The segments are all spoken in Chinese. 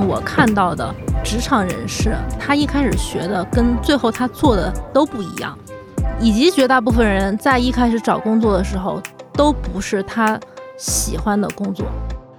我看到的职场人士，他一开始学的跟最后他做的都不一样，以及绝大部分人在一开始找工作的时候都不是他喜欢的工作。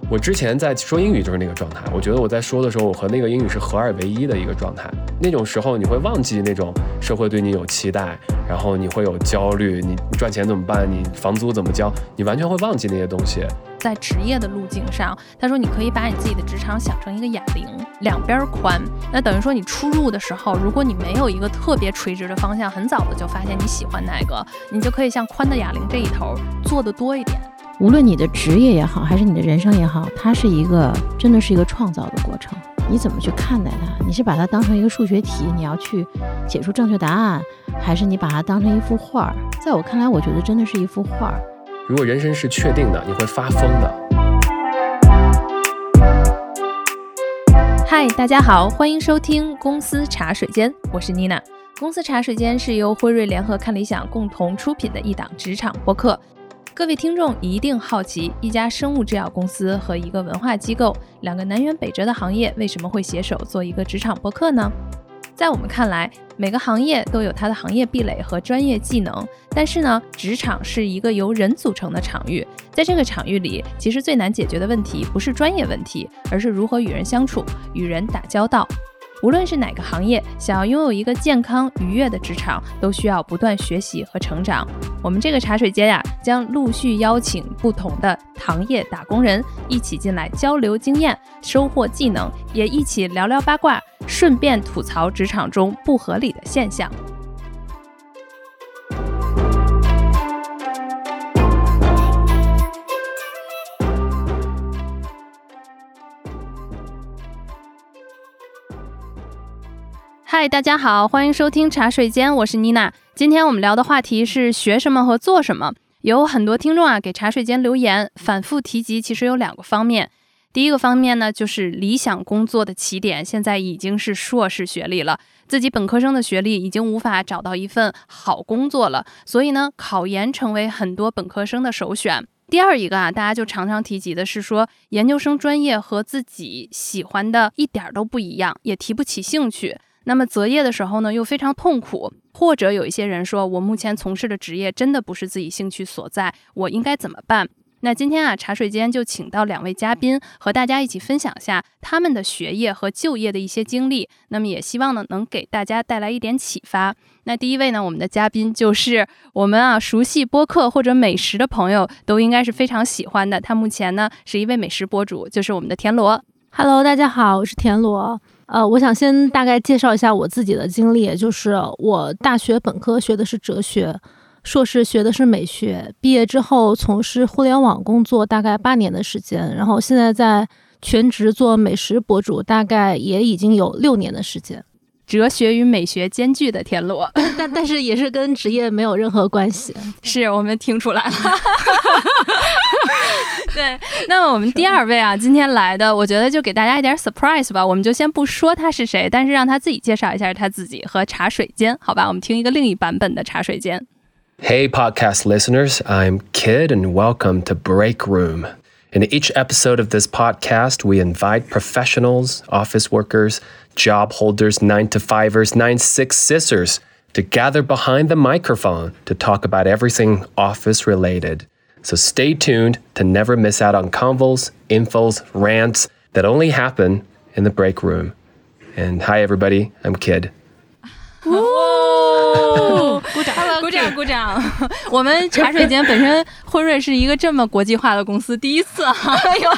我之前在说英语就是那个状态，我觉得我在说的时候，我和那个英语是合二为一的一个状态。那种时候你会忘记那种社会对你有期待，然后你会有焦虑，你赚钱怎么办？你房租怎么交？你完全会忘记那些东西。在职业的路径上，他说你可以把你自己的职场想成一个哑铃，两边宽。那等于说你出入的时候，如果你没有一个特别垂直的方向，很早的就发现你喜欢哪个，你就可以像宽的哑铃这一头做的多一点。无论你的职业也好，还是你的人生也好，它是一个真的是一个创造的过程。你怎么去看待它？你是把它当成一个数学题，你要去解出正确答案，还是你把它当成一幅画？在我看来，我觉得真的是一幅画。如果人生是确定的，你会发疯的。嗨，大家好，欢迎收听公司茶水间，我是妮娜。公司茶水间是由辉瑞联合看理想共同出品的一档职场播客。各位听众一定好奇，一家生物制药公司和一个文化机构，两个南辕北辙的行业，为什么会携手做一个职场播客呢？在我们看来，每个行业都有它的行业壁垒和专业技能，但是呢，职场是一个由人组成的场域，在这个场域里，其实最难解决的问题不是专业问题，而是如何与人相处，与人打交道。无论是哪个行业，想要拥有一个健康愉悦的职场，都需要不断学习和成长。我们这个茶水间呀，将陆续邀请不同的行业打工人一起进来交流经验、收获技能，也一起聊聊八卦，顺便吐槽职场中不合理的现象。嗨，大家好，欢迎收听茶水间，我是妮娜。今天我们聊的话题是学什么和做什么。有很多听众啊给茶水间留言，反复提及，其实有两个方面。第一个方面呢，就是理想工作的起点现在已经是硕士学历了，自己本科生的学历已经无法找到一份好工作了，所以呢，考研成为很多本科生的首选。第二一个啊，大家就常常提及的是说，研究生专业和自己喜欢的一点都不一样，也提不起兴趣。那么择业的时候呢，又非常痛苦，或者有一些人说，我目前从事的职业真的不是自己兴趣所在，我应该怎么办？那今天啊，茶水间就请到两位嘉宾，和大家一起分享下他们的学业和就业的一些经历。那么也希望呢，能给大家带来一点启发。那第一位呢，我们的嘉宾就是我们啊，熟悉播客或者美食的朋友都应该是非常喜欢的。他目前呢是一位美食博主，就是我们的田螺。Hello，大家好，我是田螺。呃，我想先大概介绍一下我自己的经历，就是我大学本科学的是哲学，硕士学的是美学，毕业之后从事互联网工作大概八年的时间，然后现在在全职做美食博主，大概也已经有六年的时间。哲学与美学兼具的田螺，但但是也是跟职业没有任何关系，是我们听出来了。对，那么我们第二位啊，今天来的，我觉得就给大家一点 surprise 吧，我们就先不说他是谁，但是让他自己介绍一下他自己和茶水间，好吧？我们听一个另一版本的茶水间。Hey, podcast listeners, I'm Kid, and welcome to Break Room. In each episode of this podcast, we invite professionals, office workers, job holders, nine to fivers, nine six scissors to gather behind the microphone to talk about everything office related. So stay tuned to never miss out on convos, infos, rants that only happen in the break room. And hi, everybody, I'm Kid. 鼓掌，鼓掌，鼓掌！我们茶水间本身辉瑞是一个这么国际化的公司，第一次哈，有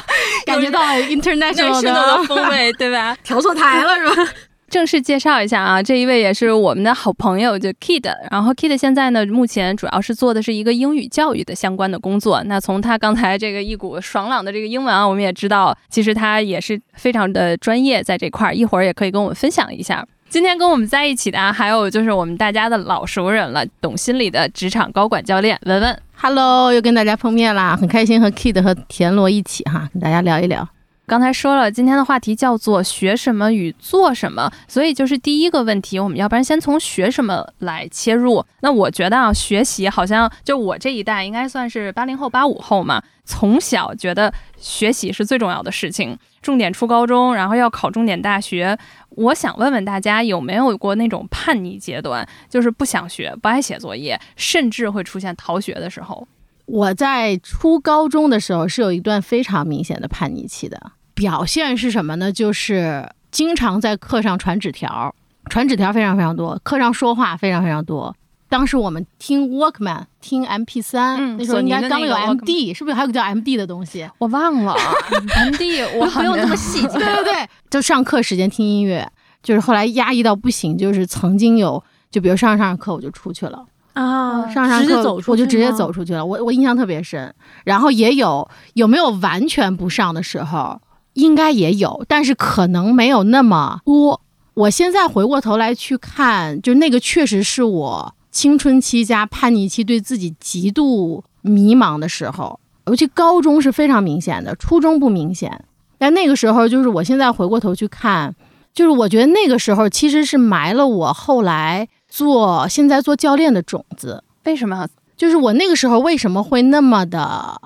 感觉到 international 的风味，对吧？调错台了是吧？正式介绍一下啊，这一位也是我们的好朋友，就 Kid。然后 Kid 现在呢，目前主要是做的是一个英语教育的相关的工作。那从他刚才这个一股爽朗的这个英文啊，我们也知道，其实他也是非常的专业在这块儿。一会儿也可以跟我们分享一下。今天跟我们在一起的啊，还有就是我们大家的老熟人了，懂心理的职场高管教练文文。Hello，又跟大家碰面啦，很开心和 Kid 和田螺一起哈，跟大家聊一聊。刚才说了，今天的话题叫做学什么与做什么，所以就是第一个问题，我们要不然先从学什么来切入。那我觉得啊，学习好像就我这一代应该算是八零后、八五后嘛，从小觉得学习是最重要的事情。重点初高中，然后要考重点大学。我想问问大家，有没有过那种叛逆阶段，就是不想学、不爱写作业，甚至会出现逃学的时候？我在初高中的时候是有一段非常明显的叛逆期的，表现是什么呢？就是经常在课上传纸条，传纸条非常非常多，课上说话非常非常多。当时我们听 Walkman，听 MP 三、嗯那时候应该刚有 MD，是不是还有个叫 MD 的东西？我忘了，MD，我不用那么细节 对对对，就上课时间听音乐，就是后来压抑到不行，就是曾经有，就比如上着上课我就出去了。啊，上上课直接走出去我就直接走出去了，我我印象特别深。然后也有有没有完全不上的时候，应该也有，但是可能没有那么多。我现在回过头来去看，就那个确实是我青春期加叛逆期，对自己极度迷茫的时候。尤其高中是非常明显的，初中不明显。但那个时候，就是我现在回过头去看，就是我觉得那个时候其实是埋了我后来做现在做教练的种子。为什么？就是我那个时候为什么会那么的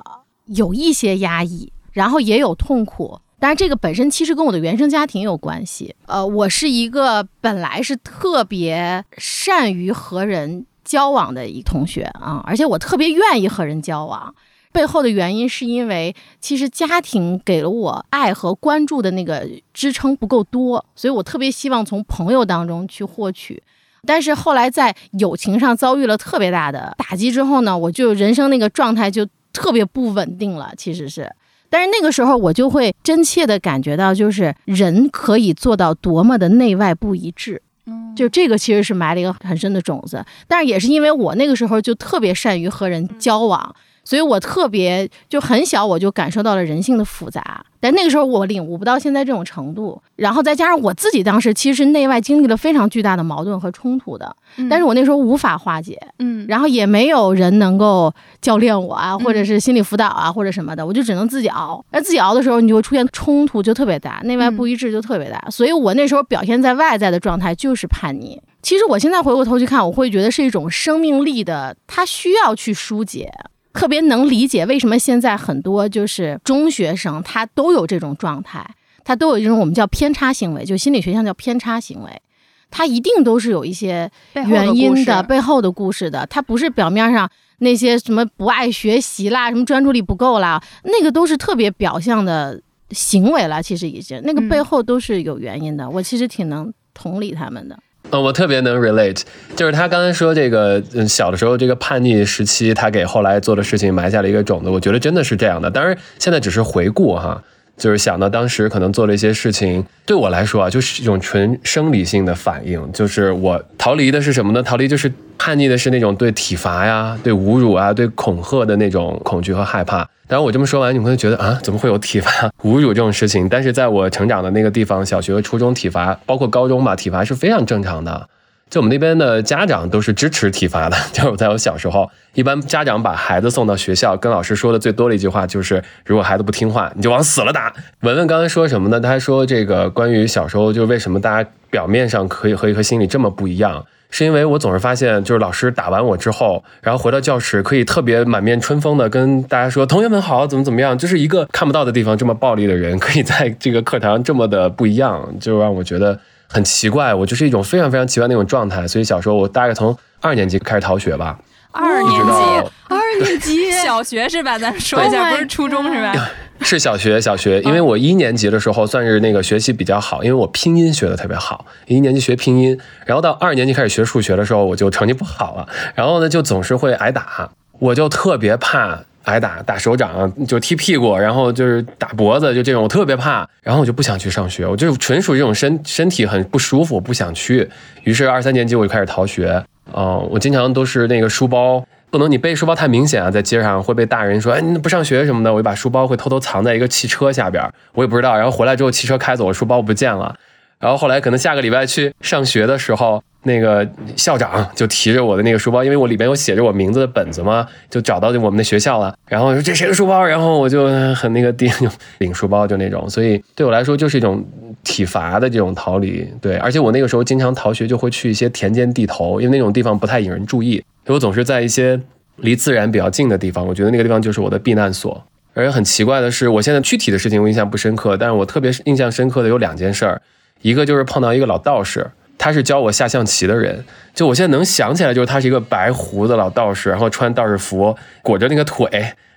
有一些压抑，然后也有痛苦。但是这个本身其实跟我的原生家庭有关系。呃，我是一个本来是特别善于和人交往的一同学啊，而且我特别愿意和人交往。背后的原因是因为其实家庭给了我爱和关注的那个支撑不够多，所以我特别希望从朋友当中去获取。但是后来在友情上遭遇了特别大的打击之后呢，我就人生那个状态就特别不稳定了，其实是。但是那个时候我就会真切的感觉到，就是人可以做到多么的内外不一致。嗯，就这个其实是埋了一个很深的种子，但是也是因为我那个时候就特别善于和人交往，所以我特别就很小我就感受到了人性的复杂，但那个时候我领悟不到现在这种程度，然后再加上我自己当时其实内外经历了非常巨大的矛盾和冲突的，但是我那时候无法化解，嗯，然后也没有人能够教练我啊，或嗯者是心理辅导啊，或者什么的，我就只能自己熬。那自己熬的时候，你就会出现冲突，就特别大，内外嗯不一致就特别大。所以我那时候表现在外在的状态就是叛逆。其实我现在回过头去看，我会觉得是一种生命力的，它需要去疏解。特别能理解为什么现在很多就是中学生他都有这种状态，他都有这种我们叫偏差行为，就心理学上叫偏差行为，他一定都是有一些原因的背后的故事的，他不是表面上那些什么不爱学习啦，什么专注力不够啦，那个都是特别表象的行为了。其实已经那个嗯背后都是有原因的，我其实挺能同理他们的。呃，我特别能 relate，就是他刚才说这个，嗯，小的时候这个叛逆时期，他给后来做的事情埋下了一个种子。我觉得真的是这样的。当然，现在只是回顾哈，就是想到当时可能做了一些事情，对我来说啊，就是一种纯生理性的反应。就是我逃离的是什么呢？逃离就是叛逆的是那种对体罚呀、对侮辱啊、对恐吓的那种恐惧和害怕。当然，我这么说完，你们会觉得啊，怎么会有体罚、侮辱这种事情？但是在我成长的那个地方，小学、初中体罚，包括高中吧，体罚是非常正常的。就我们那边的家长都是支持体罚的。就是在我小时候，一般家长把孩子送到学校，跟老师说的最多的一句话就是：如果孩子不听话，你就往死了打。文文刚才说什么呢？他说这个关于小时候，就为什么大家表面上可以和一和心里这么不一样。是因为我总是发现，就是老师打完我之后，然后回到教室，可以特别满面春风的跟大家说：“同学们好，怎么怎么样。”就是一个看不到的地方这么暴力的人，可以在这个课堂这么的不一样，就让我觉得很奇怪。我就是一种非常非常奇怪的那种状态。所以小时候我大概从二年级开始逃学吧，二年级，二年级小学是吧？咱说一下，Oh 不是初中是吧？是小学，小学，因为我一年级的时候算是那个学习比较好，因为我拼音学的特别好，一年级学拼音，然后到二年级开始学数学的时候，我就成绩不好了，然后呢就总是会挨打，我就特别怕挨打，打手掌就踢屁股，然后就是打脖子，就这种我特别怕，然后我就不想去上学，我就纯属这种身身体很不舒服，不想去，于是二三年级我就开始逃学，嗯、我经常都是那个书包。不能你背书包太明显啊，在街上会被大人说，哎，你不上学什么的。我就把书包会偷偷藏在一个汽车下边，我也不知道。然后回来之后，汽车开走了，书包不见了。然后后来可能下个礼拜去上学的时候，那个校长就提着我的那个书包，因为我里边有写着我名字的本子嘛，就找到我们的学校了。然后说这谁的书包？然后我就很那个地 领书包就那种。所以对我来说就是一种体罚的这种逃离。对，而且我那个时候经常逃学，就会去一些田间地头，因为那种地方不太引人注意。所以我总是在一些离自然比较近的地方，我觉得那个地方就是我的避难所。而且很奇怪的是，我现在具体的事情我印象不深刻，但是我特别印象深刻的有两件事儿，一个就是碰到一个老道士，他是教我下象棋的人，就我现在能想起来，就是他是一个白胡子老道士，然后穿道士服，裹着那个腿。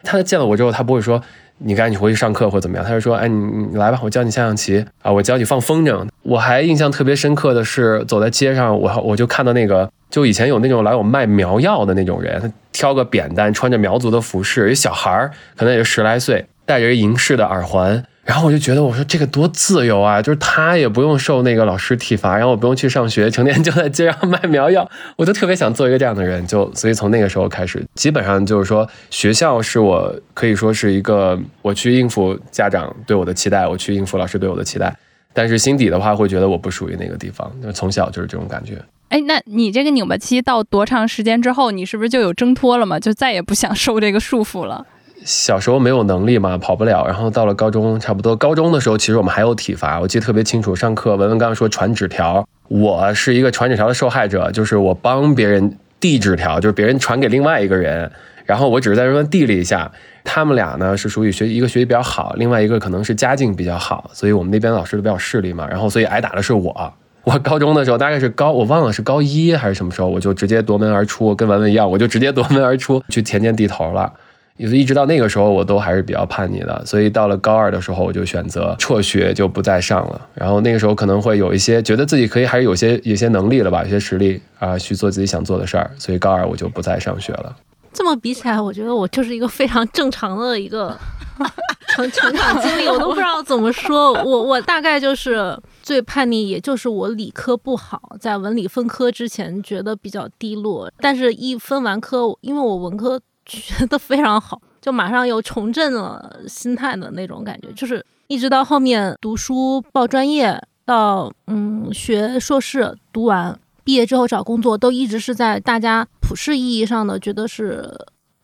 他见了我之后，他不会说你赶紧回去上课或怎么样，他就说，哎，你你来吧，我教你下象棋啊，我教你放风筝。我还印象特别深刻的是，走在街上，我我就看到那个，就以前有那种老有卖苗药的那种人，他挑个扁担，穿着苗族的服饰，一小孩儿可能也就十来岁，戴着一银饰的耳环。然后我就觉得，我说这个多自由啊！就是他也不用受那个老师体罚，然后我不用去上学，成天就在街上卖苗药，我就特别想做一个这样的人。就所以从那个时候开始，基本上就是说，学校是我可以说是一个我去应付家长对我的期待，我去应付老师对我的期待。但是心底的话，会觉得我不属于那个地方。就从小就是这种感觉。哎，那你这个拧巴期到多长时间之后，你是不是就有挣脱了嘛？就再也不想受这个束缚了？小时候没有能力嘛，跑不了。然后到了高中，差不多高中的时候，其实我们还有体罚。我记得特别清楚，上课文文刚刚说传纸条，我是一个传纸条的受害者，就是我帮别人递纸条，就是别人传给另外一个人，然后我只是在这边递了一下。他们俩呢是属于学一个学习比较好，另外一个可能是家境比较好，所以我们那边老师都比较势利嘛。然后所以挨打的是我。我高中的时候大概是高，我忘了是高一还是什么时候，我就直接夺门而出，跟文文一样，我就直接夺门而出去田间地头了。也是一直到那个时候，我都还是比较叛逆的，所以到了高二的时候，我就选择辍学，就不再上了。然后那个时候可能会有一些觉得自己可以，还是有些有些能力了吧，有些实力啊，去做自己想做的事儿。所以高二我就不再上学了。这么比起来，我觉得我就是一个非常正常的一个 成成长经历，我都不知道怎么说。我我大概就是最叛逆，也就是我理科不好，在文理分科之前觉得比较低落，但是一分完科，因为我文科。学得非常好，就马上又重振了心态的那种感觉，就是一直到后面读书报专业，到嗯学硕士读完，毕业之后找工作，都一直是在大家普世意义上的觉得是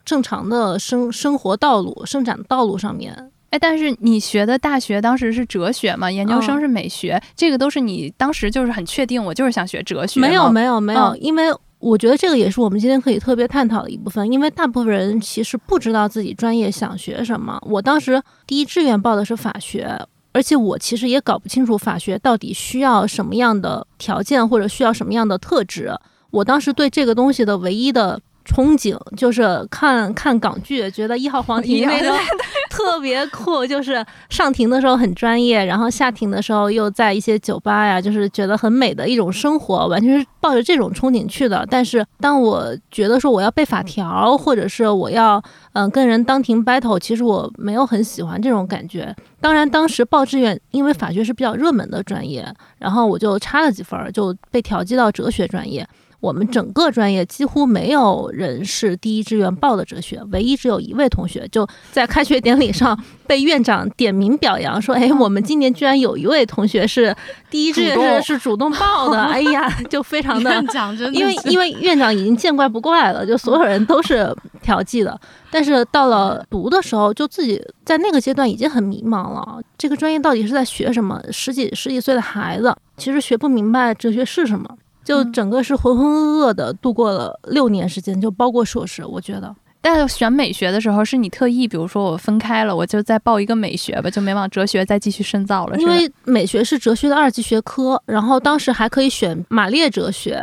正常的生生活道路、生长道路上面。哎，但是你学的大学当时是哲学嘛，研究生是美学，这个都是你当时就是很确定，我就是想学哲学。没有没有没有，因为。我觉得这个也是我们今天可以特别探讨的一部分，因为大部分人其实不知道自己专业想学什么。我当时第一志愿报的是法学，而且我其实也搞不清楚法学到底需要什么样的条件或者需要什么样的特质。我当时对这个东西的唯一的。憧憬就是看看港剧，觉得一号皇庭那个 特别酷，就是上庭的时候很专业，然后下庭的时候又在一些酒吧呀，就是觉得很美的一种生活，完全是抱着这种憧憬去的。但是当我觉得说我要背法条，或者是我要嗯跟人当庭 battle，其实我没有很喜欢这种感觉。当然当时报志愿，因为法学是比较热门的专业，然后我就差了几分，就被调剂到哲学专业。我们整个专业几乎没有人是第一志愿报的哲学，唯一只有一位同学就在开学典礼上被院长点名表扬，说：“哎，我们今年居然有一位同学是第一志愿是是主动报的。”哎呀，就非常的院长真的，因为因为院长已经见怪不怪了，就所有人都是调剂的。但是到了读的时候，就自己在那个阶段已经很迷茫了，这个专业到底是在学什么？十几十几岁的孩子其实学不明白哲学是什么。就整个是浑浑噩噩的度过了六年时间，就包括硕士，我觉得。但选美学的时候，是你特意，比如说我分开了，我就再报一个美学吧，就没往哲学再继续深造了。因为美学是哲学的二级学科，然后当时还可以选马列哲学。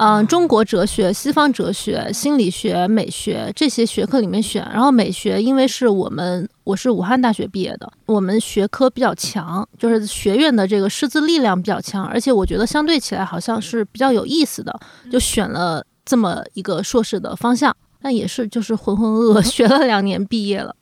嗯，中国哲学、西方哲学、心理学、美学这些学科里面选，然后美学因为是我们我是武汉大学毕业的，我们学科比较强，就是学院的这个师资力量比较强，而且我觉得相对起来好像是比较有意思的，就选了这么一个硕士的方向。但也是就是浑浑噩噩 学了两年毕业了，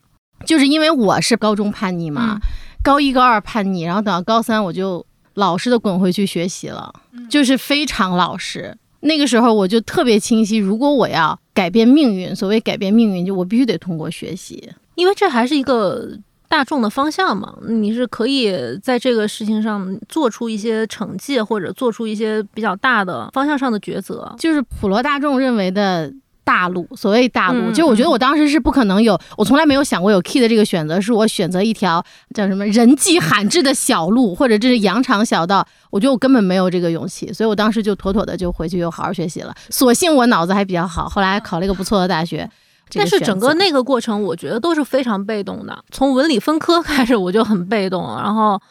就是因为我是高中叛逆嘛，高一高二叛逆，然后等到高三我就老实的滚回去学习了，就是非常老实。那个时候我就特别清晰，如果我要改变命运，所谓改变命运，就我必须得通过学习，因为这还是一个大众的方向嘛。你是可以在这个事情上做出一些成绩，或者做出一些比较大的方向上的抉择，就是普罗大众认为的。大路，所谓大路，就我觉得我当时是不可能有，我从来没有想过有 key 的这个选择，是我选择一条叫什么人迹罕至的小路，或者这是羊肠小道，我觉得我根本没有这个勇气，所以我当时就妥妥的就回去又好好学习了。所幸我脑子还比较好，后来还考了一个不错的大学。这但是整个那个过程，我觉得都是非常被动的。从文理分科 开始，我就很被动。然后，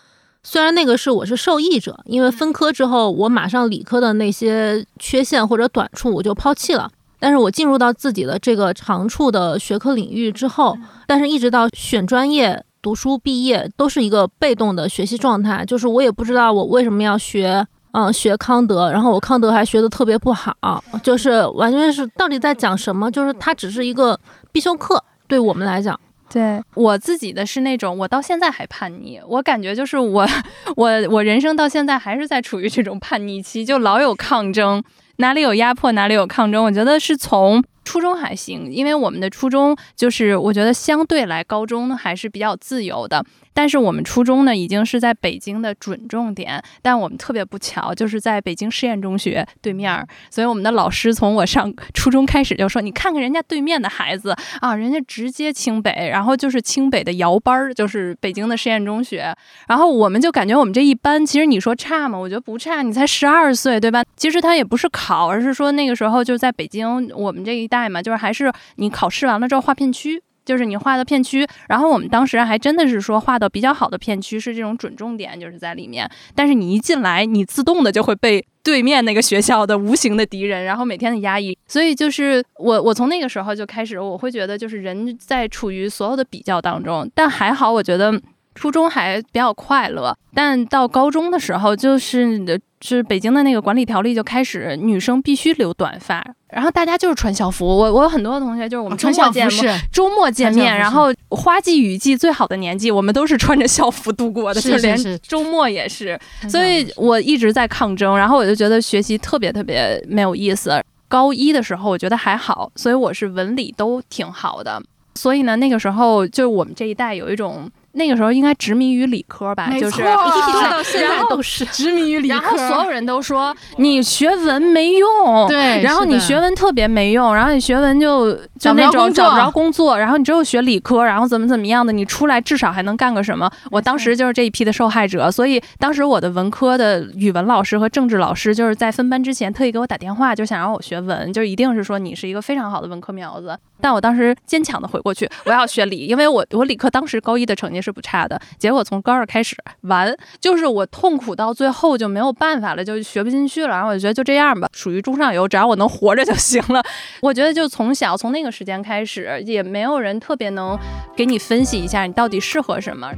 虽然那个是我是受益者，因为分科之后，我马上理科的那些缺陷或者短处我就抛弃了。但是我进入到自己的这个长处的学科领域之后，但是一直到选专业、读书、毕业，都是一个被动的学习状态。就是我也不知道我为什么要学，嗯，学康德，然后我康德还学的特别不好，就是完全是到底在讲什么？就是它只是一个必修课，对我们来讲。对我自己的是那种，我到现在还叛逆，我感觉就是我，我，我人生到现在还是在处于这种叛逆期，就老有抗争，哪里有压迫哪里有抗争。我觉得是从初中还行，因为我们的初中就是我觉得相对来高中还是比较自由的。但是我们初中呢，已经是在北京的准重点，但我们特别不巧，就是在北京实验中学对面儿，所以我们的老师从我上初中开始就说：“你看看人家对面的孩子啊，人家直接清北，然后就是清北的摇班儿，就是北京的实验中学。”然后我们就感觉我们这一班，其实你说差吗？我觉得不差，你才十二岁，对吧？其实他也不是考，而是说那个时候就在北京，我们这一代嘛，就是还是你考试完了之后划片区。就是你画的片区，然后我们当时还真的是说画的比较好的片区是这种准重点，就是在里面。但是你一进来，你自动的就会被对面那个学校的无形的敌人，然后每天的压抑。所以就是我，我从那个时候就开始，我会觉得就是人在处于所有的比较当中。但还好，我觉得初中还比较快乐。但到高中的时候，就是是北京的那个管理条例就开始，女生必须留短发，然后大家就是穿校服。我我有很多同学就是我们周末见，周末见面，然后花季雨季最好的年纪，我们都是穿着校服度过的，就连周末也是。所以我一直在抗争，然后我就觉得学习特别特别没有意思。高一的时候我觉得还好，所以我是文理都挺好的。所以呢，那个时候就我们这一代有一种。那个时候应该执迷于理科吧，就是一直到现在都是执迷于理科。然后所有人都说你学文没用，对，然后你学文特别没用，然后你学文就就那种找不着工作，然后你只有学理科，然后怎么怎么样的，你出来至少还能干个什么？我当时就是这一批的受害者，所以当时我的文科的语文老师和政治老师就是在分班之前特意给我打电话，就想让我学文，就一定是说你是一个非常好的文科苗子。但我当时坚强的回过去，我要学理，因为我我理科当时高一的成绩是不差的。结果从高二开始完，就是我痛苦到最后就没有办法了，就学不进去了。然后我就觉得就这样吧，属于中上游，只要我能活着就行了。我觉得就从小从那个时间开始，也没有人特别能给你分析一下你到底适合什么。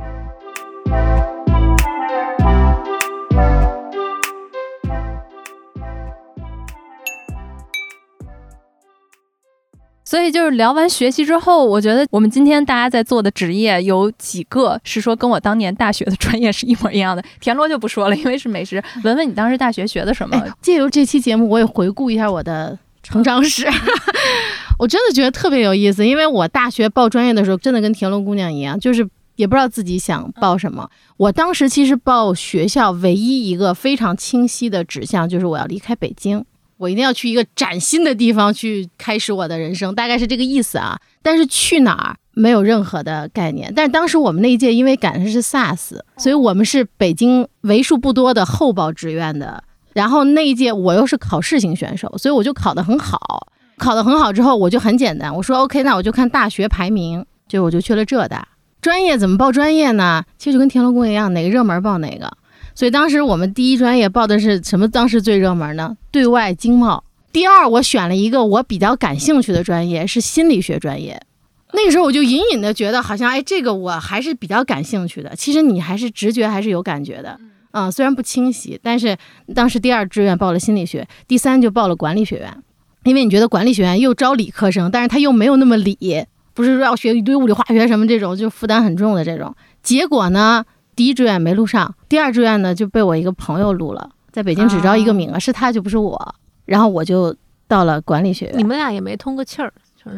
所以就是聊完学习之后，我觉得我们今天大家在做的职业有几个是说跟我当年大学的专业是一模一样的。田螺就不说了，因为是美食。文文，你当时大学学的什么？借由这期节目，我也回顾一下我的成长史。我真的觉得特别有意思，因为我大学报专业的时候，真的跟田螺姑娘一样，就是也不知道自己想报什么。我当时其实报学校唯一一个非常清晰的指向，就是我要离开北京。我一定要去一个崭新的地方去开始我的人生，大概是这个意思啊。但是去哪儿没有任何的概念。但是当时我们那一届因为赶上是 SARS，所以我们是北京为数不多的候报志愿的。然后那一届我又是考试型选手，所以我就考得很好。考得很好之后，我就很简单，我说 OK，那我就看大学排名，就我就去了浙大。专业怎么报专业呢？其实就跟田螺宫一样，哪个热门报哪个。所以当时我们第一专业报的是什么？当时最热门呢？对外经贸。第二，我选了一个我比较感兴趣的专业，是心理学专业。那个时候我就隐隐的觉得，好像哎，这个我还是比较感兴趣的。其实你还是直觉还是有感觉的，嗯，虽然不清晰，但是当时第二志愿报了心理学，第三就报了管理学院，因为你觉得管理学院又招理科生，但是他又没有那么理，不是说要学一堆物理化学什么这种，就负担很重的这种。结果呢？第一志愿没录上，第二志愿呢就被我一个朋友录了，在北京只招一个名额，是他就不是我，然后我就到了管理学院。你们俩也没通个气儿，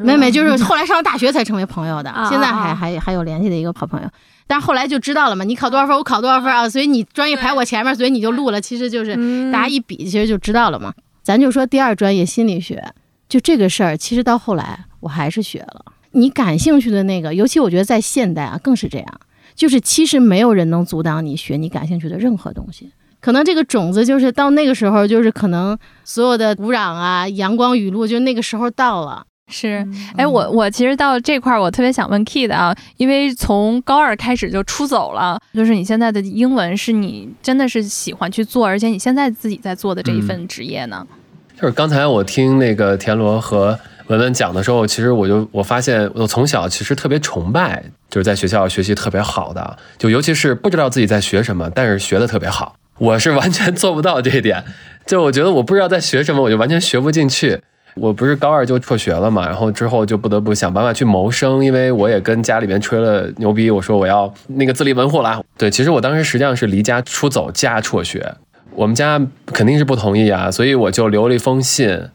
没没，就是后来上了大学才成为朋友的，现在还还还有联系的一个好朋友。但是后来就知道了嘛，你考多少分，我考多少分啊，所以你专业排我前面，所以你就录了。其实就是大家一比，其实就知道了嘛。咱就说第二专业心理学，就这个事儿，其实到后来我还是学了。你感兴趣的那个，尤其我觉得在现代啊，更是这样。就是其实没有人能阻挡你学你感兴趣的任何东西，可能这个种子就是到那个时候，就是可能所有的土壤啊、阳光雨露，就那个时候到了，是，哎，我我其实到这块儿，我特别想问 Kid 啊，因为从高二开始就出走了，就是你现在的英文是你真的是喜欢去做，而且你现在自己在做的这一份职业呢？就是刚才我听那个田螺和文文讲的时候，其实我就我发现，我从小其实特别崇拜，就是在学校学习特别好的，就尤其是不知道自己在学什么，但是学的特别好。我是完全 做不到这一点，就我觉得我不知道在学什么，我就完全学不进去。我不是高二就辍学了嘛，然后之后就不得不想办法去谋生，因为我也跟家里面吹了牛逼，我说我要那个自立门户了。对，其实我当时实际上是离家出走加辍学，我们家肯定是不同意啊，所以我就留了一封信，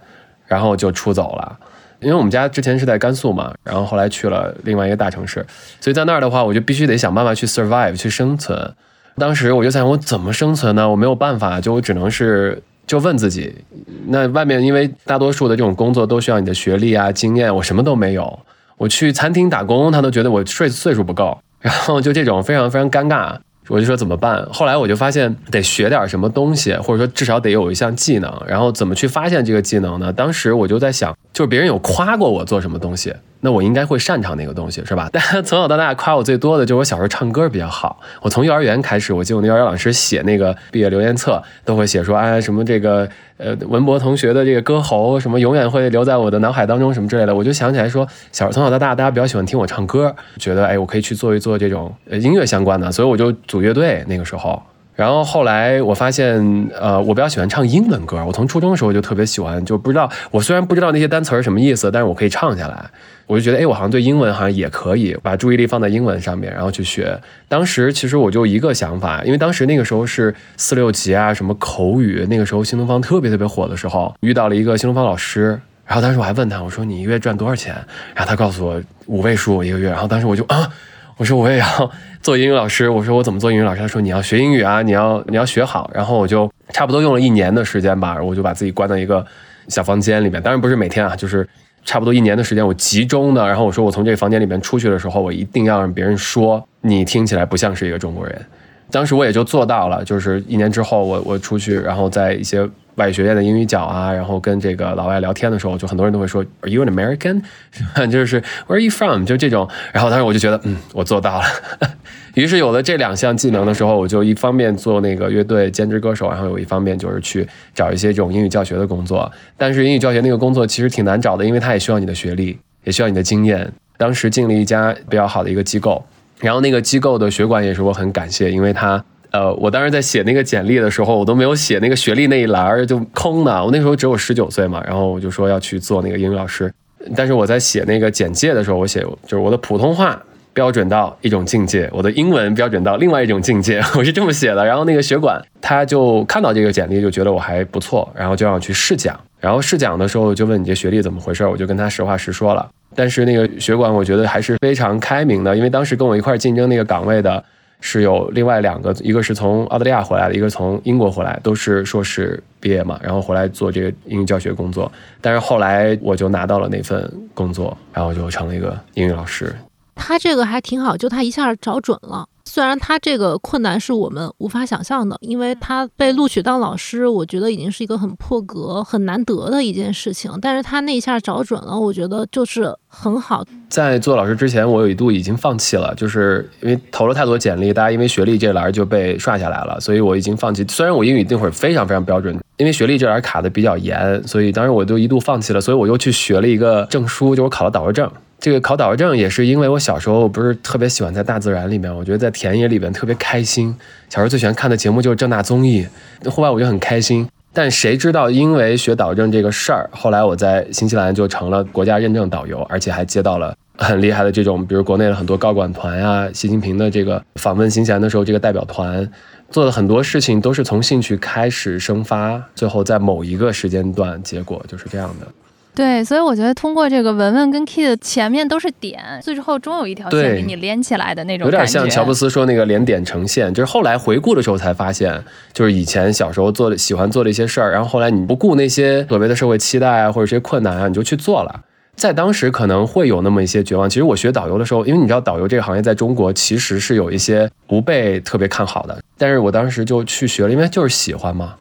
然后就出走了。因为我们家之前是在甘肃嘛，然后后来去了另外一个大城市，所以在那儿的话，我就必须得想办法去 survive 去生存。当时我就想，我怎么生存呢？我没有办法，就我只能是。就问自己，那外面因为大多数的这种工作都需要你的学历啊、经验，我什么都没有。我去餐厅打工，他都觉得我岁岁数不够，然后就这种非常非常尴尬。我就说怎么办？后来我就发现得学点什么东西，或者说至少得有一项技能。然后怎么去发现这个技能呢？当时我就在想，就是别人有夸过我做什么东西。那我应该会擅长那个东西，是吧？但从小到大夸我最多的就是我小时候唱歌比较好。我从幼儿园开始，我记得我那幼儿园老师写那个毕业留言册，都会写说，哎，什么这个呃文博同学的这个歌喉，什么永远会留在我的脑海当中，什么之类的。我就想起来说，小时候从小到大，大家比较喜欢听我唱歌，觉得哎，我可以去做一做这种音乐相关的，所以我就组乐队那个时候。然后后来我发现，呃，我比较喜欢唱英文歌。我从初中的时候就特别喜欢，就不知道我虽然不知道那些单词儿什么意思，但是我可以唱下来。我就觉得，哎，我好像对英文好像也可以把注意力放在英文上面，然后去学。当时其实我就一个想法，因为当时那个时候是四六级啊，什么口语，那个时候新东方特别特别火的时候，遇到了一个新东方老师。然后当时我还问他，我说你一个月赚多少钱？然后他告诉我五位数一个月。然后当时我就啊，我说我也要 做英语老师。我说我怎么做英语老师？他说你要学英语啊，你要你要学好。然后我就差不多用了一年的时间吧，我就把自己关到一个小房间里面。当然不是每天啊，就是。差不多一年的时间，我集中的，然后我说我从这个房间里面出去的时候，我一定要让别人说你听起来不像是一个中国人。当时我也就做到了，就是一年之后，我我出去，然后在一些。外语学院的英语角啊，然后跟这个老外聊天的时候，就很多人都会说，Are you an American？就是 Where are you from？就这种。然后当时我就觉得，嗯，我做到了。于是有了这两项技能的时候，我就一方面做那个乐队兼职歌手，然后有一方面就是去找一些这种英语教学的工作。但是英语教学那个工作其实挺难找的，因为它也需要你的学历，也需要你的经验。当时进了一家比较好的一个机构，然后那个机构的学管也是我很感谢，因为他。呃，我当时在写那个简历的时候，我都没有写那个学历那一栏儿，就空的。我那时候只有十九岁嘛，然后我就说要去做那个英语老师。但是我在写那个简介的时候，我写就是我的普通话标准到一种境界，我的英文标准到另外一种境界，我是这么写的。然后那个学管他就看到这个简历，就觉得我还不错，然后就让我去试讲。然后试讲的时候就问你这学历怎么回事，我就跟他实话实说了。但是那个学管我觉得还是非常开明的，因为当时跟我一块竞争那个岗位的。是有另外两个，一个是从澳大利亚回来的，一个从英国回来，都是硕士毕业嘛，然后回来做这个英语教学工作。但是后来我就拿到了那份工作，然后就成了一个英语老师。他这个还挺好，就他一下找准了。虽然他这个困难是我们无法想象的，因为他被录取当老师，我觉得已经是一个很破格、很难得的一件事情。但是他那一下找准了，我觉得就是很好。在做老师之前，我有一度已经放弃了，就是因为投了太多简历，大家因为学历这栏就被刷下来了，所以我已经放弃。虽然我英语那会儿非常非常标准，因为学历这栏卡的比较严，所以当时我就一度放弃了。所以我又去学了一个证书，就我考了导游证。这个考导游证也是因为我小时候不是特别喜欢在大自然里面，我觉得在田野里边特别开心。小时候最喜欢看的节目就是正大综艺，户外我就很开心。但谁知道因为学导游证这个事儿，后来我在新西兰就成了国家认证导游，而且还接到了很厉害的这种，比如国内的很多高管团呀，习近平的这个访问新西兰的时候这个代表团，做的很多事情都是从兴趣开始生发，最后在某一个时间段，结果就是这样的。对，所以我觉得通过这个文文跟 Kid 前面都是点，最后终有一条线给你连起来的那种有点像乔布斯说那个连点成线，就是后来回顾的时候才发现，就是以前小时候做的喜欢做的一些事儿，然后后来你不顾那些所谓的社会期待啊或者这些困难啊，你就去做了。在当时可能会有那么一些绝望。其实我学导游的时候，因为你知道导游这个行业在中国其实是有一些不被特别看好的，但是我当时就去学了，因为就是喜欢嘛。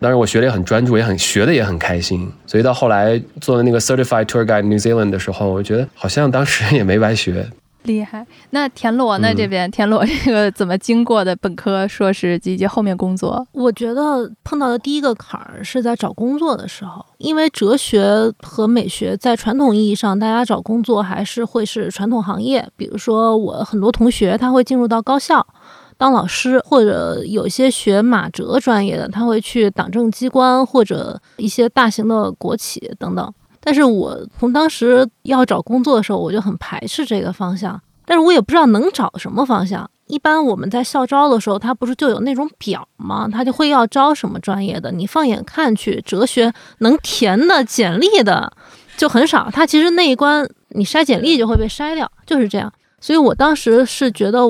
当然我学的也很专注，也很学的也很开心。所以到后来做了那个 Certified Tour Guide New Zealand 的时候，我觉得好像当时也没白学。厉害。那田螺呢？嗯这边田螺这个怎么经过的本科、硕士以及后面工作？我觉得碰到的第一个坎儿是在找工作的时候，因为哲学和美学在传统意义上，大家找工作还是会是传统行业。比如说，我很多同学他会进入到高校当老师，或者有些学马哲专业的，他会去党政机关或者一些大型的国企等等。但是我从当时要找工作的时候，我就很排斥这个方向，但是我也不知道能找什么方向。一般我们在校招的时候，它不是就有那种表吗？它就会要招什么专业的，你放眼看去，哲学能填的简历的就很少。它其实那一关你筛简历就会被筛掉，就是这样。所以我当时是觉得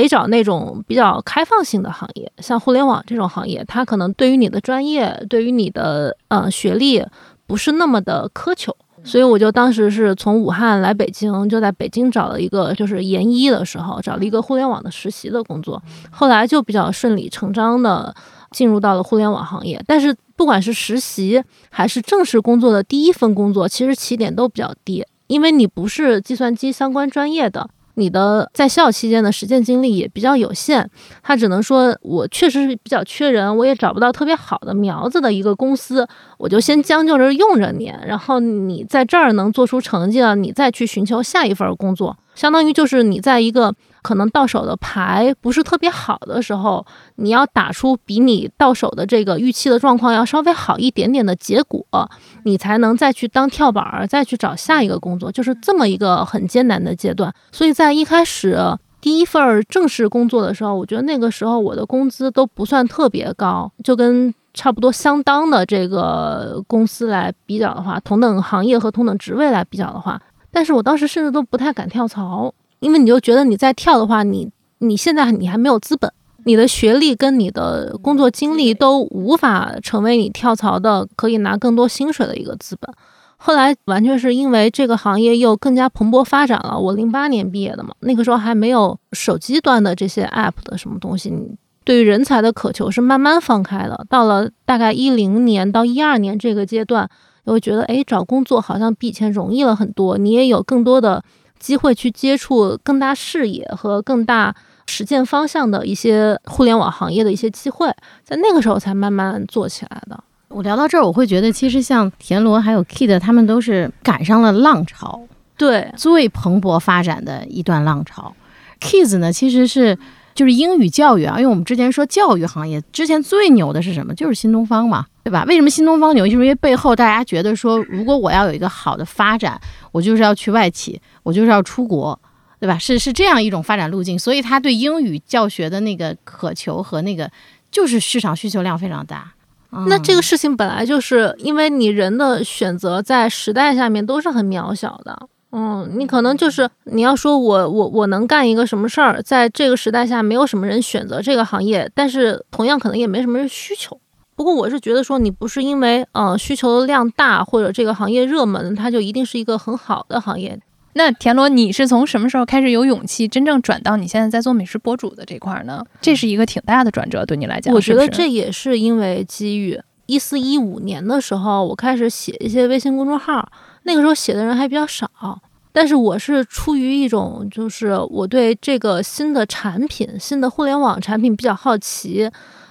得找那种比较开放性的行业，像互联网这种行业，它可能对于你的专业，对于你的呃学历不是那么的苛求。所以我就当时是从武汉来北京，就在北京找了一个就是研一的时候找了一个互联网的实习的工作，后来就比较顺理成章的进入到了互联网行业。但是不管是实习还是正式工作的第一份工作，其实起点都比较低，因为你不是计算机相关专业的。你的在校期间的实践经历也比较有限，他只能说我确实是比较缺人，我也找不到特别好的苗子的一个公司，我就先将就着用着你，然后你在这儿能做出成绩了，你再去寻求下一份工作，相当于就是你在一个可能到手的牌不是特别好的时候，你要打出比你到手的这个预期的状况要稍微好一点点的结果，你才能再去当跳板儿，再去找下一个工作，就是这么一个很艰难的阶段。所以在一开始第一份正式工作的时候，我觉得那个时候我的工资都不算特别高，就跟差不多相当的这个公司来比较的话，同等行业和同等职位来比较的话，但是我当时甚至都不太敢跳槽，因为你就觉得你再跳的话，你你现在你还没有资本，你的学历跟你的工作经历都无法成为你跳槽的可以拿更多薪水的一个资本。后来完全是因为这个行业又更加蓬勃发展了。我零八年毕业的嘛，那个时候还没有手机端的这些 app 的什么东西，你对于人才的渴求是慢慢放开的。到了大概一零年到一二年这个阶段，你会觉得，哎，找工作好像比以前容易了很多，你也有更多的机会去接触更大视野和更大实践方向的一些互联网行业的一些机会，在那个时候才慢慢做起来的。我聊到这儿，我会觉得其实像田螺还有 Kid 他们都是赶上了浪潮对，最蓬勃发展的一段浪潮。Kids 呢，其实是就是英语教育啊，因为我们之前说教育行业之前最牛的是什么？就是新东方嘛，对吧？为什么新东方牛？就是因为背后大家觉得说，如果我要有一个好的发展，我就是要去外企，我就是要出国。对吧？是是这样一种发展路径，所以他对英语教学的那个渴求和那个就是市场需求量非常大。那这个事情本来就是因为你人的选择在时代下面都是很渺小的。嗯，你可能就是你要说我我我能干一个什么事儿，在这个时代下没有什么人选择这个行业，但是同样可能也没什么人需求。不过我是觉得说你不是因为呃需求量大或者这个行业热门，它就一定是一个很好的行业。那田螺，你是从什么时候开始有勇气真正转到你现在在做美食博主的这块儿呢？这是一个挺大的转折，对你来讲，我觉得这也是因为机遇。一四一五年的时候，我开始写一些微信公众号，那个时候写的人还比较少，但是我是出于一种就是我对这个新的产品、新的互联网产品比较好奇，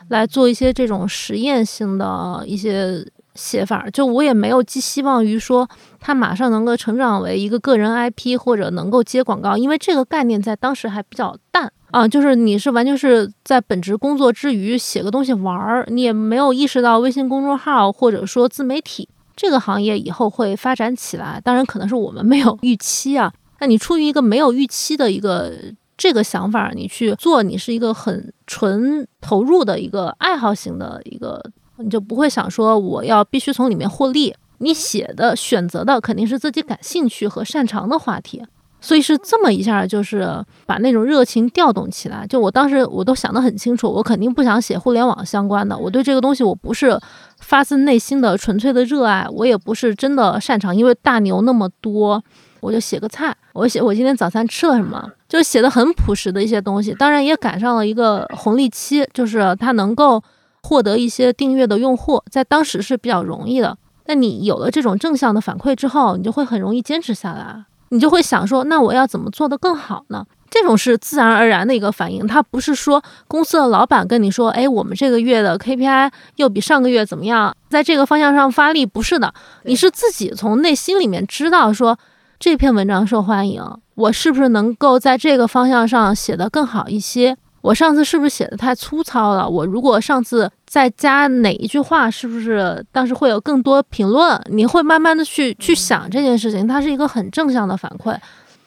来做一些这种实验性的一些写法。就我也没有寄希望于说它马上能够成长为一个个人 IP 或者能够接广告，因为这个概念在当时还比较淡。啊，就是你是完全是在本职工作之余写个东西玩儿，你也没有意识到微信公众号或者说自媒体这个行业以后会发展起来。当然，可能是我们没有预期啊。那你出于一个没有预期的一个这个想法，你去做，你是一个很纯投入的一个爱好型的一个，你就不会想说我要必须从里面获利。你写的选择的肯定是自己感兴趣和擅长的话题。所以是这么一下，就是把那种热情调动起来。就我当时我都想得很清楚，我肯定不想写互联网相关的。我对这个东西我不是发自内心的纯粹的热爱，我也不是真的擅长。因为大牛那么多，我就写个菜，我写我今天早餐吃了什么，就写的很朴实的一些东西。当然也赶上了一个红利期，就是它能够获得一些订阅的用户，在当时是比较容易的。那你有了这种正向的反馈之后，你就会很容易坚持下来，你就会想说，那我要怎么做得更好呢？这种是自然而然的一个反应，它不是说公司的老板跟你说，哎，我们这个月的 KPI 又比上个月怎么样，在这个方向上发力，不是的，你是自己从内心里面知道说，这篇文章受欢迎，我是不是能够在这个方向上写得更好一些？我上次是不是写的太粗糙了？我如果上次再加哪一句话，是不是当时会有更多评论？你会慢慢的去去想这件事情，它是一个很正向的反馈。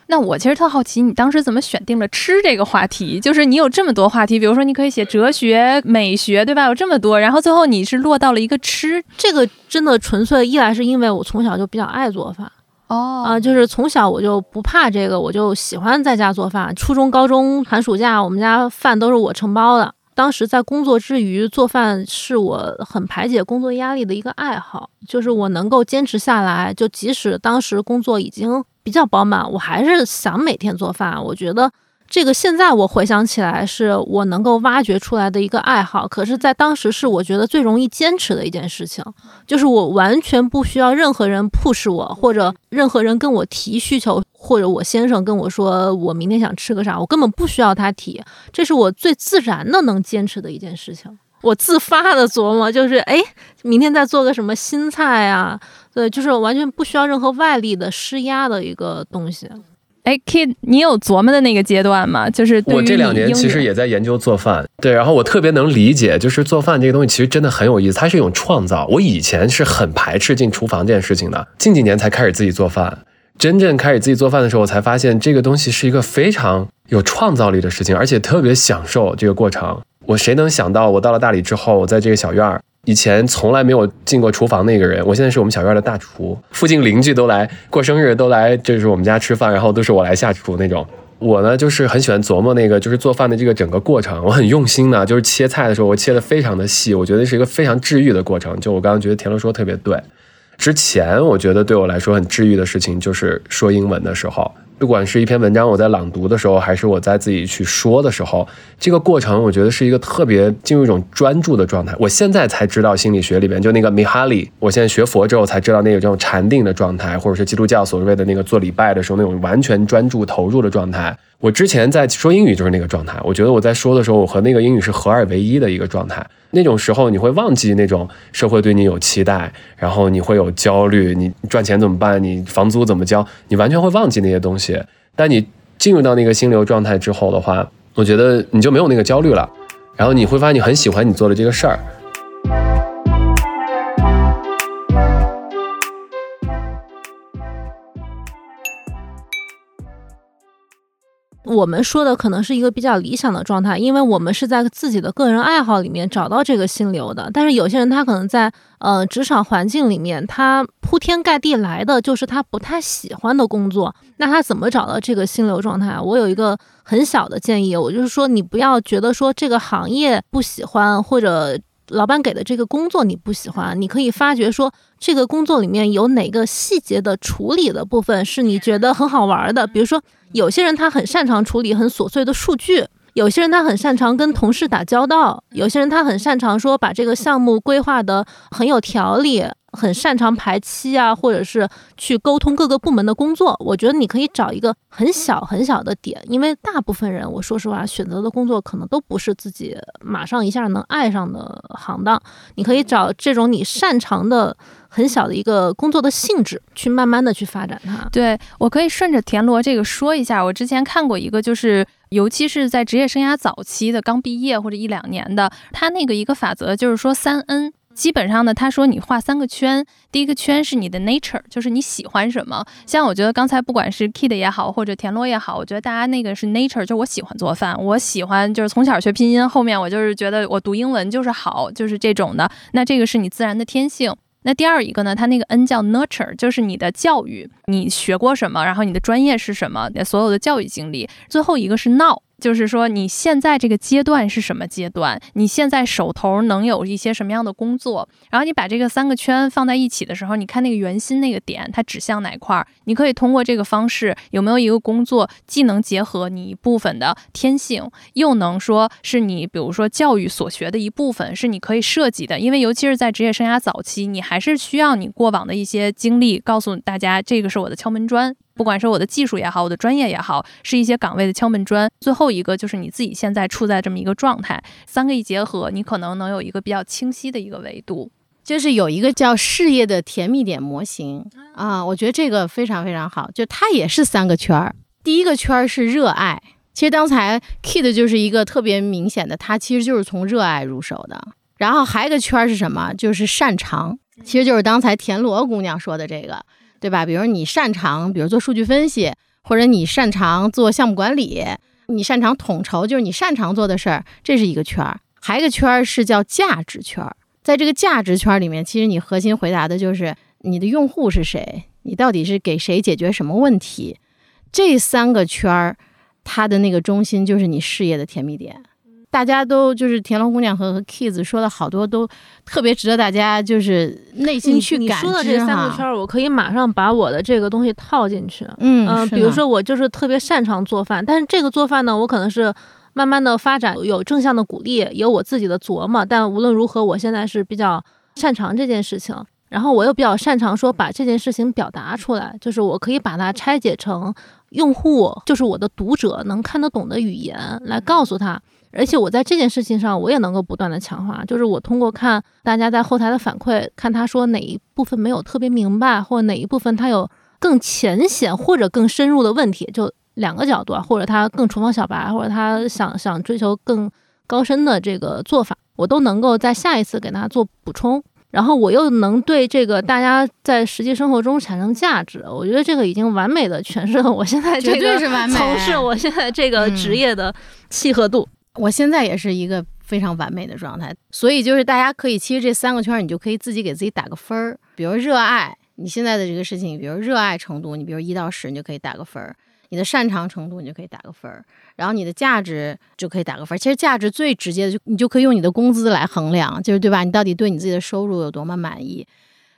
那我其实特好奇，你当时怎么选定了吃这个话题？就是你有这么多话题，比如说你可以写哲学、美学，对吧？有这么多，然后最后你是落到了一个吃，这个真的纯粹一来是因为我从小就比较爱做饭，哦啊，就是从小我就不怕这个，我就喜欢在家做饭。初中、高中、寒暑假，我们家饭都是我承包的。当时在工作之余做饭是我很排解工作压力的一个爱好，就是我能够坚持下来，就即使当时工作已经。比较饱满，我还是想每天做饭。我觉得这个现在我回想起来，是我能够挖掘出来的一个爱好。可是，在当时是我觉得最容易坚持的一件事情，就是我完全不需要任何人 push 我，或者任何人跟我提需求，或者我先生跟我说我明天想吃个啥，我根本不需要他提。这是我最自然的能坚持的一件事情。我自发的琢磨，就是哎，明天再做个什么新菜啊？对，就是完全不需要任何外力的施压的一个东西。哎，Kid，你有琢磨的那个阶段吗？就是我这两年其实也在研究做饭，对，然后我特别能理解，就是做饭这个东西其实真的很有意思，它是一种创造。我以前是很排斥进厨房这件事情的，近几年才开始自己做饭。真正开始自己做饭的时候，我才发现这个东西是一个非常有创造力的事情，而且特别享受这个过程。我谁能想到，我到了大理之后，我在这个小院儿，以前从来没有进过厨房那个人，我现在是我们小院儿的大厨，附近邻居都来过生日，都来就是我们家吃饭，然后都是我来下厨那种。我呢，就是很喜欢琢磨那个就是做饭的这个整个过程，我很用心的，就是切菜的时候，我切的非常的细，我觉得是一个非常治愈的过程。就我刚刚觉得田螺说的特别对，之前我觉得对我来说很治愈的事情就是说英文的时候。不管是一篇文章我在朗读的时候，还是我在自己去说的时候，这个过程我觉得是一个特别进入一种专注的状态。我现在才知道心理学里边就那个米哈里，我现在学佛之后才知道那个这种禅定的状态，或者是基督教所谓的那个做礼拜的时候那种完全专注投入的状态。我之前在说英语就是那个状态，我觉得我在说的时候，我和那个英语是合二为一的一个状态。那种时候你会忘记那种社会对你有期待，然后你会有焦虑，你赚钱怎么办？你房租怎么交？你完全会忘记那些东西。但你进入到那个心流状态之后的话，我觉得你就没有那个焦虑了，然后你会发现你很喜欢你做的这个事儿。我们说的可能是一个比较理想的状态，因为我们是在自己的个人爱好里面找到这个心流的。但是有些人他可能在呃职场环境里面，他铺天盖地来的就是他不太喜欢的工作，那他怎么找到这个心流状态？我有一个很小的建议，我就是说你不要觉得说这个行业不喜欢，或者老板给的这个工作你不喜欢，你可以发觉说这个工作里面有哪个细节的处理的部分是你觉得很好玩的，比如说。有些人他很擅长处理很琐碎的数据，有些人他很擅长跟同事打交道，有些人他很擅长说把这个项目规划的很有条理，很擅长排期啊，或者是去沟通各个部门的工作。我觉得你可以找一个很小很小的点，因为大部分人，我说实话，选择的工作可能都不是自己马上一下能爱上的行当。你可以找这种你擅长的。很小的一个工作的性质，去慢慢的去发展它。对我可以顺着田螺这个说一下，我之前看过一个，就是尤其是在职业生涯早期的，刚毕业或者一两年的，他那个一个法则就是说三 N，基本上呢，他说你画三个圈，第一个圈是你的 nature，就是你喜欢什么。像我觉得刚才不管是 Kid 也好，或者田螺也好，我觉得大家那个是 nature，就我喜欢做饭，我喜欢就是从小学拼音，后面我就是觉得我读英文就是好，就是这种的。那这个是你自然的天性。那第二一个呢？它那个 N 叫 nurture，就是你的教育，你学过什么，然后你的专业是什么，所有的教育经历。最后一个是 now，就是说你现在这个阶段是什么阶段？你现在手头能有一些什么样的工作？然后你把这个三个圈放在一起的时候，你看那个圆心那个点，它指向哪块儿？你可以通过这个方式，有没有一个工作既能结合你一部分的天性，又能说是你比如说教育所学的一部分，是你可以设计的？因为尤其是在职业生涯早期，你还是需要你过往的一些经历，告诉大家这个是我的敲门砖。不管是我的技术也好，我的专业也好，是一些岗位的敲门砖。最后一个就是你自己现在处在这么一个状态，三个一结合，你可能能有一个比较清晰的一个维度。就是有一个叫事业的甜蜜点模型啊，我觉得这个非常非常好。就它也是三个圈儿，第一个圈儿是热爱。其实刚才 Kid 就是一个特别明显的，他其实就是从热爱入手的。然后还有一个圈儿是什么？就是擅长，其实就是刚才田螺姑娘说的这个。对吧？比如你擅长，比如做数据分析，或者你擅长做项目管理，你擅长统筹，就是你擅长做的事儿，这是一个圈儿。还有一个圈儿是叫价值圈儿，在这个价值圈儿里面，其实你核心回答的就是你的用户是谁，你到底是给谁解决什么问题。这三个圈儿，它的那个中心就是你事业的甜蜜点。大家都就是田螺姑娘和和 Kids 说的好多都特别值得大家就是内心去感知你说的这三个圈儿，我可以马上把我的这个东西套进去。嗯嗯，比如说我就是特别擅长做饭，但是这个做饭呢，我可能是慢慢的发展，有正向的鼓励，有我自己的琢磨。但无论如何，我现在是比较擅长这件事情，然后我又比较擅长说把这件事情表达出来，就是我可以把它拆解成用户，就是我的读者能看得懂的语言来告诉他。而且我在这件事情上，我也能够不断的强化，就是我通过看大家在后台的反馈，看他说哪一部分没有特别明白，或者哪一部分他有更浅显或者更深入的问题，就两个角度啊，或者他更厨房小白，或者他想想追求更高深的这个做法，我都能够在下一次给他做补充，然后我又能对这个大家在实际生活中产生价值，我觉得这个已经完美的诠释了我现在这个从事我现在这个职业的契合度。我现在也是一个非常完美的状态，所以就是大家可以，其实这三个圈儿你就可以自己给自己打个分儿。比如热爱你现在的这个事情，比如热爱程度，你比如一到十，你就可以打个分儿；你的擅长程度，你就可以打个分儿；然后你的价值就可以打个分儿。其实价值最直接的，就你就可以用你的工资来衡量，就是对吧？你到底对你自己的收入有多么满意？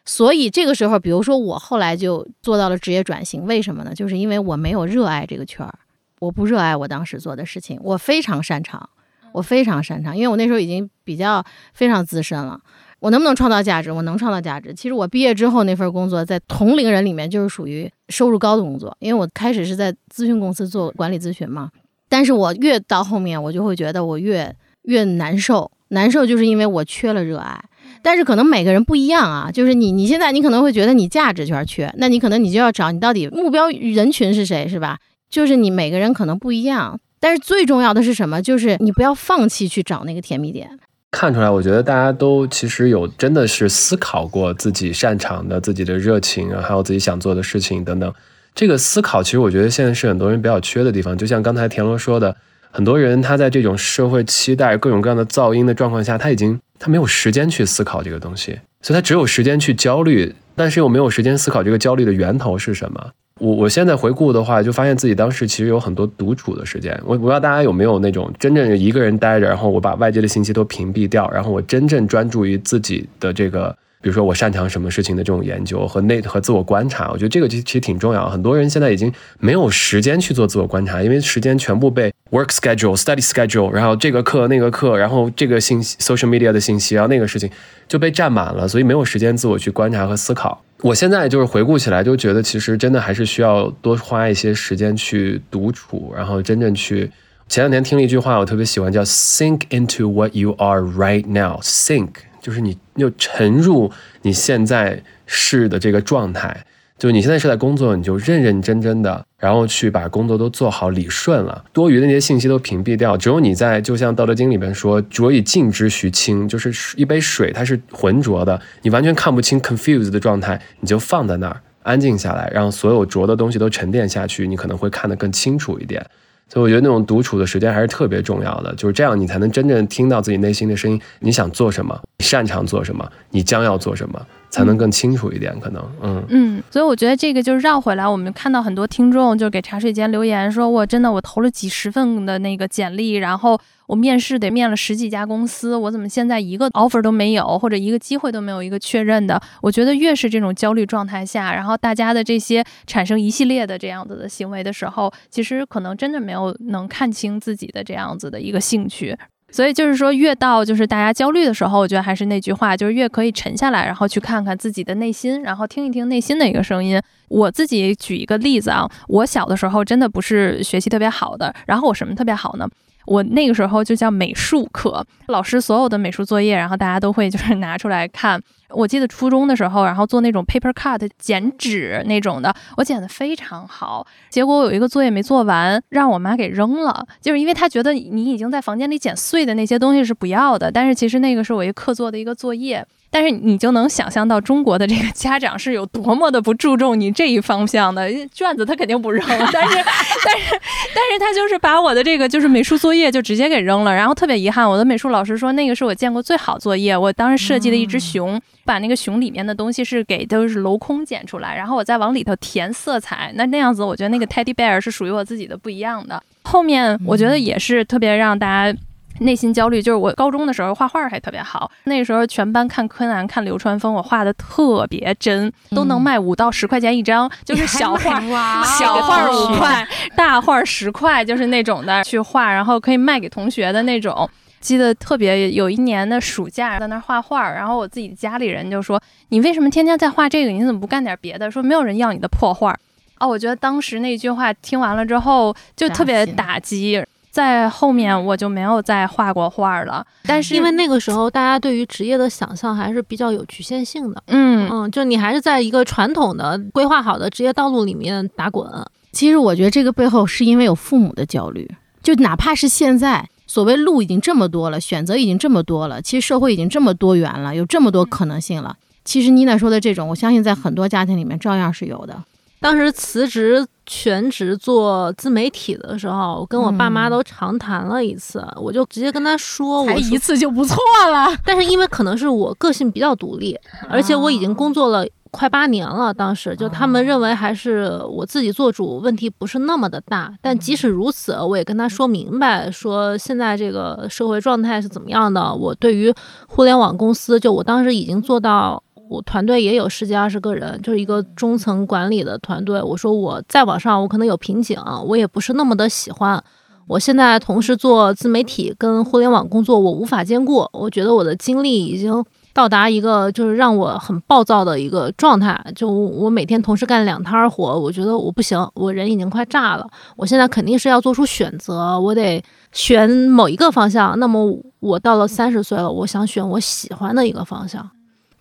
所以这个时候，比如说我后来就做到了职业转型，为什么呢？就是因为我没有热爱这个圈儿。我不热爱我当时做的事情，我非常擅长，我非常擅长，因为我那时候已经比较非常资深了。我能不能创造价值？我能创造价值。其实我毕业之后那份工作，在同龄人里面就是属于收入高的工作，因为我开始是在咨询公司做管理咨询嘛。但是我越到后面，我就会觉得我越越难受，难受就是因为我缺了热爱。但是可能每个人不一样啊，就是你你现在你可能会觉得你价值圈缺，那你可能你就要找你到底目标人群是谁，是吧？就是你每个人可能不一样，但是最重要的是什么？就是你不要放弃去找那个甜蜜点。看出来，我觉得大家都其实有真的是思考过自己擅长的、自己的热情，还有自己想做的事情等等。这个思考其实我觉得现在是很多人比较缺的地方。就像刚才田螺说的，很多人他在这种社会期待、各种各样的噪音的状况下，他已经他没有时间去思考这个东西，所以他只有时间去焦虑，但是又没有时间思考这个焦虑的源头是什么。我我现在回顾的话，就发现自己当时其实有很多独处的时间。我不知道大家有没有那种真正一个人待着，然后我把外界的信息都屏蔽掉，然后我真正专注于自己的这个，比如说我擅长什么事情的这种研究和内和自我观察。我觉得这个其其实挺重要。很多人现在已经没有时间去做自我观察，因为时间全部被 work schedule、study schedule，然后这个课那个课，然后这个信息 social media 的信息，然后那个事情就被占满了，所以没有时间自我去观察和思考。我现在就是回顾起来，就觉得其实真的还是需要多花一些时间去独处，然后真正去。前两天听了一句话，我特别喜欢，叫 “sink into what you are right now”。sink 就是你又沉入你现在是的这个状态。就你现在是在工作，你就认认真真的，然后去把工作都做好理顺了，多余的那些信息都屏蔽掉。只有你在，就像《道德经》里边说“浊以静之徐清”，就是一杯水它是浑浊的，你完全看不清 confused 的状态，你就放在那儿，安静下来，让所有浊的东西都沉淀下去，你可能会看得更清楚一点。所以我觉得那种独处的时间还是特别重要的，就是这样你才能真正听到自己内心的声音。你想做什么？你擅长做什么？你将要做什么？才能更清楚一点，可能，嗯嗯，所以我觉得这个就是绕回来，我们看到很多听众就给茶水间留言说，我真的我投了几十份的那个简历，然后我面试得面了十几家公司，我怎么现在一个 offer 都没有，或者一个机会都没有一个确认的？我觉得越是这种焦虑状态下，然后大家的这些产生一系列的这样子的行为的时候，其实可能真的没有能看清自己的这样子的一个兴趣。所以就是说，越到就是大家焦虑的时候，我觉得还是那句话，就是越可以沉下来，然后去看看自己的内心，然后听一听内心的一个声音。我自己举一个例子啊，我小的时候真的不是学习特别好的，然后我什么特别好呢？我那个时候就叫美术课，老师所有的美术作业，然后大家都会就是 拿出来看。我记得初中的时候，然后做那种 paper cut 剪纸那种的，我剪得非常好。结果我有一个作业没做完，让我妈给扔了，就是因为她觉得你已经在房间里剪碎的那些东西是不要的。但是其实那个是我一课做的一个作业。但是你就能想象到中国的这个家长是有多么的不注重你这一方向的卷子，他肯定不扔。但是，但是，但是他就是把我的这个就是美术作业就直接给扔了。然后特别遗憾，我的美术老师说那个是我见过最好作业。我当时设计了一只熊，把那个熊里面的东西是给都是镂空剪出来，然后我再往里头填色彩。那那样子，我觉得那个 teddy bear 是属于我自己的不一样的。后面我觉得也是特别让大家。内心焦虑，就是我高中的时候画画还特别好，那时候全班看柯南、看流川枫，我画的特别真，都能卖五到十块钱一张，就是小画，小画五块，大画十块，就是那种的去画，然后可以卖给同学的那种。记得特别有一年的暑假在那画画，然后我自己家里人就说：“你为什么天天在画这个？你怎么不干点别的？”说没有人要你的破画。哦，我觉得当时那句话听完了之后就特别打击。在后面我就没有再画过画了，但是因为那个时候大家对于职业的想象还是比较有局限性的，嗯嗯，就你还是在一个传统的规划好的职业道路里面打滚。其实我觉得这个背后是因为有父母的焦虑，就哪怕是现在，所谓路已经这么多了，选择已经这么多了，其实社会已经这么多元了，有这么多可能性了。其实妮娜说的这种，我相信在很多家庭里面照样是有的。当时辞职全职做自媒体的时候，我跟我爸妈都长谈了一次，我就直接跟他说，我一次就不错了。但是因为可能是我个性比较独立，而且我已经工作了快八年了，当时就他们认为还是我自己做主，问题不是那么的大。但即使如此，我也跟他说明白，说现在这个社会状态是怎么样的。我对于互联网公司，就我当时已经做到。我团队也有十几二十个人，就是一个中层管理的团队。我说我再往上，我可能有瓶颈，我也不是那么的喜欢。我现在同时做自媒体跟互联网工作，我无法兼顾。我觉得我的精力已经到达一个就是让我很暴躁的一个状态。就我每天同时干两摊儿活，我觉得我不行，我人已经快炸了。我现在肯定是要做出选择，我得选某一个方向。那么我到了三十岁了，我想选我喜欢的一个方向。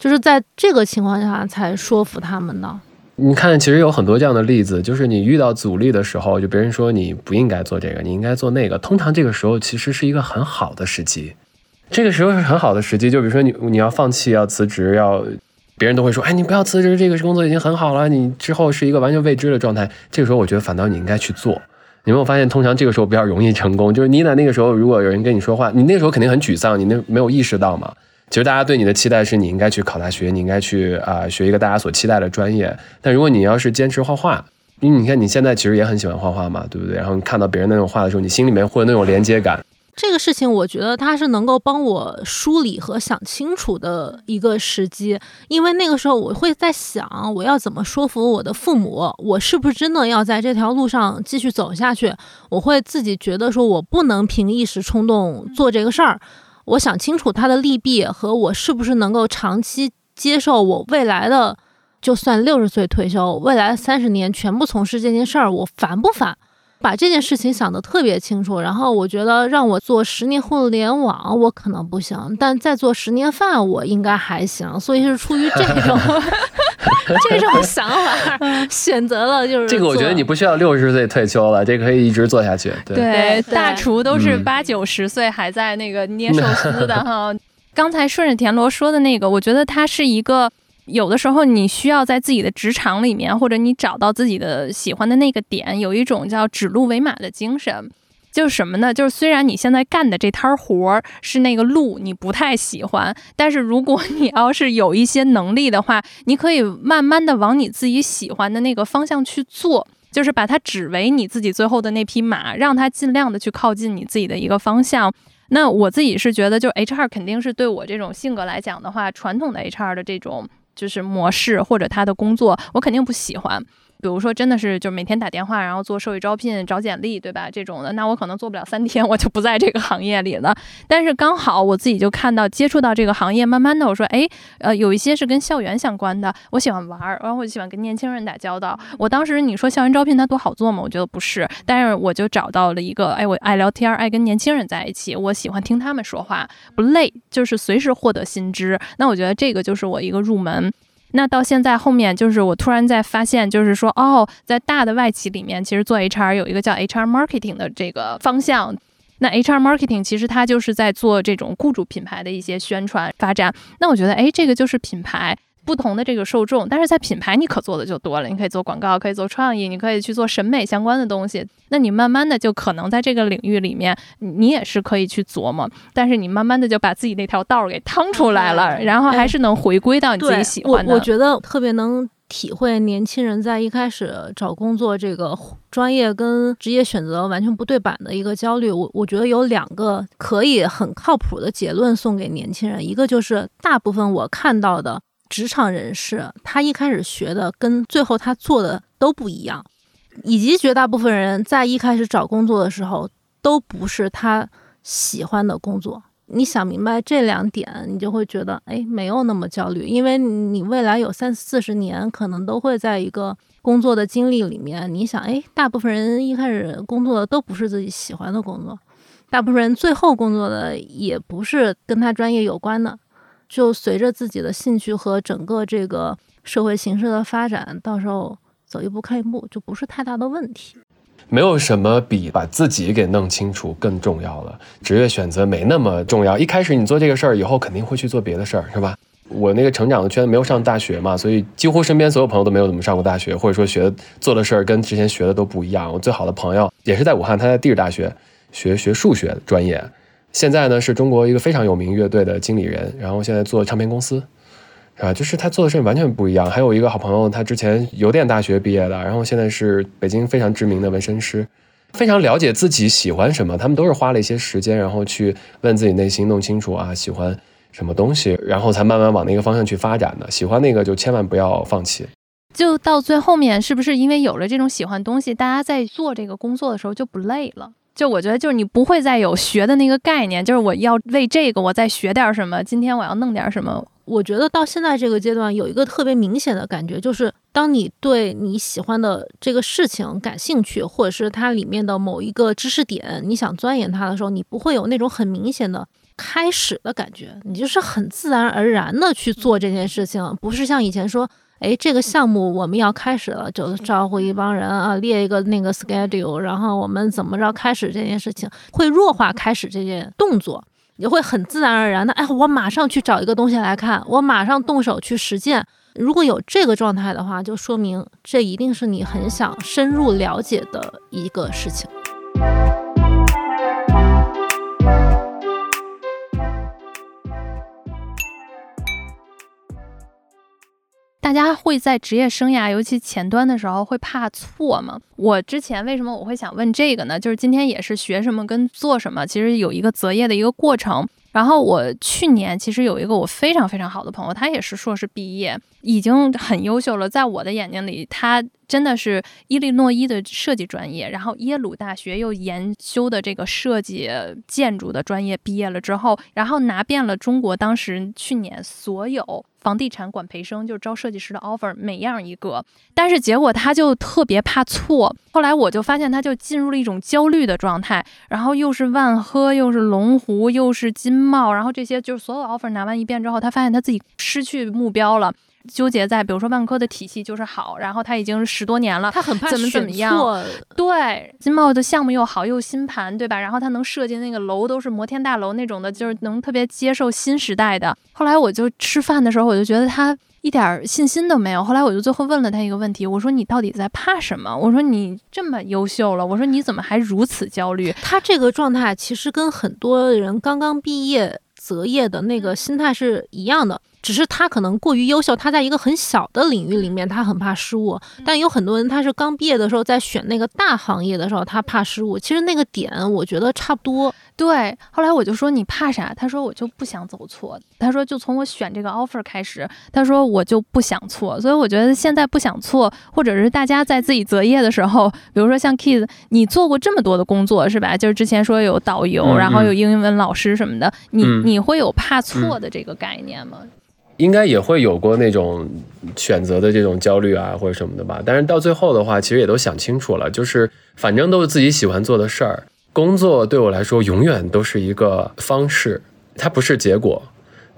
就是在这个情况下才说服他们的。你看，其实有很多这样的例子，就是你遇到阻力的时候，就别人说你不应该做这个，你应该做那个。通常这个时候其实是一个很好的时机，这个时候是很好的时机。就比如说你你要放弃，要辞职，要别人都会说，哎，你不要辞职，这个工作已经很好了，你之后是一个完全未知的状态。这个时候我觉得反倒你应该去做。你没有发现，通常这个时候比较容易成功。就是妮娜那个时候，如果有人跟你说话，你那个时候肯定很沮丧，你那没有意识到嘛。其实大家对你的期待是你应该去考大学，你应该去啊学一个大家所期待的专业。但如果你要是坚持画画，因为你看你现在其实也很喜欢画画嘛，对不对？然后你看到别人那种画的时候，你心里面会有那种连接感。这个事情我觉得它是能够帮我梳理和想清楚的一个时机，因为那个时候我会在想，我要怎么说服我的父母，我是不是真的要在这条路上继续走下去？我会自己觉得说我不能凭一时冲动做这个事儿。我想清楚它的利弊和我是不是能够长期接受，我未来的就算六十岁退休，未来三十年全部从事这件事儿，我烦不烦？把这件事情想得特别清楚。然后我觉得让我做十年互联网，我可能不行，但再做十年饭，我应该还行。所以是出于这种 这种想法，选择了就是这个。我觉得你不需要六十岁退休了，这可以一直做下去。对，大厨都是八九十岁还在那个捏寿司的 哈。刚才顺着田螺说的那个，我觉得它是一个有的时候你需要在自己的职场里面，或者你找到自己的喜欢的那个点，有一种叫指鹿为马的精神。就是什么呢？就是虽然你现在干的这摊活儿是那个路，你不太喜欢，但是如果 你要是有一些能力的话，你可以慢慢的往你自己喜欢的那个方向去做，就是把它指为你自己最后的那匹马，让它尽量的去靠近你自己的一个方向。那我自己是觉得，就 HR 肯定是对我这种性格来讲的话，传统的 HR 的这种就是模式或者他的工作，我肯定不喜欢。比如说，真的是就每天打电话，然后做社会招聘、找简历，对吧？这种的，那我可能做不了三天，我就不在这个行业里了。但是刚好我自己就看到接触到这个行业，慢慢的我说，哎，呃，有一些是跟校园相关的，我喜欢玩儿，然后我喜欢跟年轻人打交道。我当时你说校园招聘它多好做吗？我觉得不是，但是我就找到了一个，哎，我爱聊天儿，爱跟年轻人在一起，我喜欢听他们说话，不累，就是随时获得新知。那我觉得这个就是我一个入门。那到现在后面，就是我突然在发现，就是说，哦，在大的外企里面，其实做 HR 有一个叫 HR marketing 的这个方向。那 HR marketing 其实它就是在做这种雇主品牌的一些宣传发展。那我觉得，哎，这个就是品牌。不同的这个受众，但是在品牌你可做的就多了，你可以做广告，可以做创意，你可以去做审美相关的东西。那你慢慢的就可能在这个领域里面，你也是可以去琢磨。但是你慢慢的就把自己那条道儿给趟出来了，然后还是能回归到你自己喜欢的。我我觉得特别能体会年轻人在一开始找工作这个专业跟职业选择完全不对版的一个焦虑。我我觉得有两个可以很靠谱的结论送给年轻人，一个就是大部分我看到的。职场人士，他一开始学的跟最后他做的都不一样，以及绝大部分人在一开始找工作的时候都不是他喜欢的工作。你想明白这两点，你就会觉得，哎，没有那么焦虑，因为你未来有三四十年可能都会在一个工作的经历里面。你想，哎，大部分人一开始工作的都不是自己喜欢的工作，大部分人最后工作的也不是跟他专业有关的。就随着自己的兴趣和整个这个社会形势的发展，到时候走一步看一步，就不是太大的问题。没有什么比把自己给弄清楚更重要了。职业选择没那么重要。一开始你做这个事儿，以后肯定会去做别的事儿，是吧？我那个成长的圈子没有上大学嘛，所以几乎身边所有朋友都没有怎么上过大学，或者说学做的事儿跟之前学的都不一样。我最好的朋友也是在武汉，他在地质大学学学数学专业。现在呢，是中国一个非常有名乐队的经理人，然后现在做唱片公司，是吧？就是他做的事情完全不一样。还有一个好朋友，他之前邮电大学毕业的，然后现在是北京非常知名的纹身师，非常了解自己喜欢什么。他们都是花了一些时间，然后去问自己内心，弄清楚啊喜欢什么东西，然后才慢慢往那个方向去发展的。喜欢那个就千万不要放弃。就到最后面，是不是因为有了这种喜欢东西，大家在做这个工作的时候就不累了？就我觉得，就是你不会再有学的那个概念，就是我要为这个我再学点什么，今天我要弄点什么。我觉得到现在这个阶段，有一个特别明显的感觉，就是当你对你喜欢的这个事情感兴趣，或者是它里面的某一个知识点，你想钻研它的时候，你不会有那种很明显的开始的感觉，你就是很自然而然的去做这件事情，不是像以前说。哎，这个项目我们要开始了，就招呼一帮人啊，列一个那个 schedule，然后我们怎么着开始这件事情，会弱化开始这件动作，也会很自然而然的，哎，我马上去找一个东西来看，我马上动手去实践。如果有这个状态的话，就说明这一定是你很想深入了解的一个事情。大家会在职业生涯，尤其前端的时候，会怕错吗？我之前为什么我会想问这个呢？就是今天也是学什么跟做什么，其实有一个择业的一个过程。然后我去年其实有一个我非常非常好的朋友，他也是硕士毕业，已经很优秀了。在我的眼睛里，他真的是伊利诺伊的设计专业，然后耶鲁大学又研修的这个设计建筑的专业毕业了之后，然后拿遍了中国当时去年所有。房地产管培生就是招设计师的 offer，每样一个，但是结果他就特别怕错。后来我就发现他就进入了一种焦虑的状态，然后又是万科，又是龙湖，又是金茂，然后这些就是所有 offer 拿完一遍之后，他发现他自己失去目标了。纠结在，比如说万科的体系就是好，然后它已经十多年了，他很怕怎么怎么样对，金茂的项目又好又新盘，对吧？然后它能设计那个楼都是摩天大楼那种的，就是能特别接受新时代的。后来我就吃饭的时候，我就觉得他一点儿信心都没有。后来我就最后问了他一个问题，我说你到底在怕什么？我说你这么优秀了，我说你怎么还如此焦虑？他这个状态其实跟很多人刚刚毕业择业的那个心态是一样的，只是他可能过于优秀，他在一个很小的领域里面他很怕失误，但有很多人他是刚毕业的时候在选那个大行业的时候他怕失误，其实那个点我觉得差不多。对，后来我就说你怕啥？他说我就不想走错。他说就从我选这个 offer 开始，他说我就不想错。所以我觉得现在不想错，或者是大家在自己择业的时候，比如说像 Kids，你做过这么多的工作是吧？就是之前说有导游，嗯然后有英文老师什么的，你嗯你会有怕错的这个概念吗？应该也会有过那种选择的这种焦虑啊，或者什么的吧。但是到最后的话，其实也都想清楚了，就是反正都是自己喜欢做的事儿。工作对我来说，永远都是一个方式，它不是结果，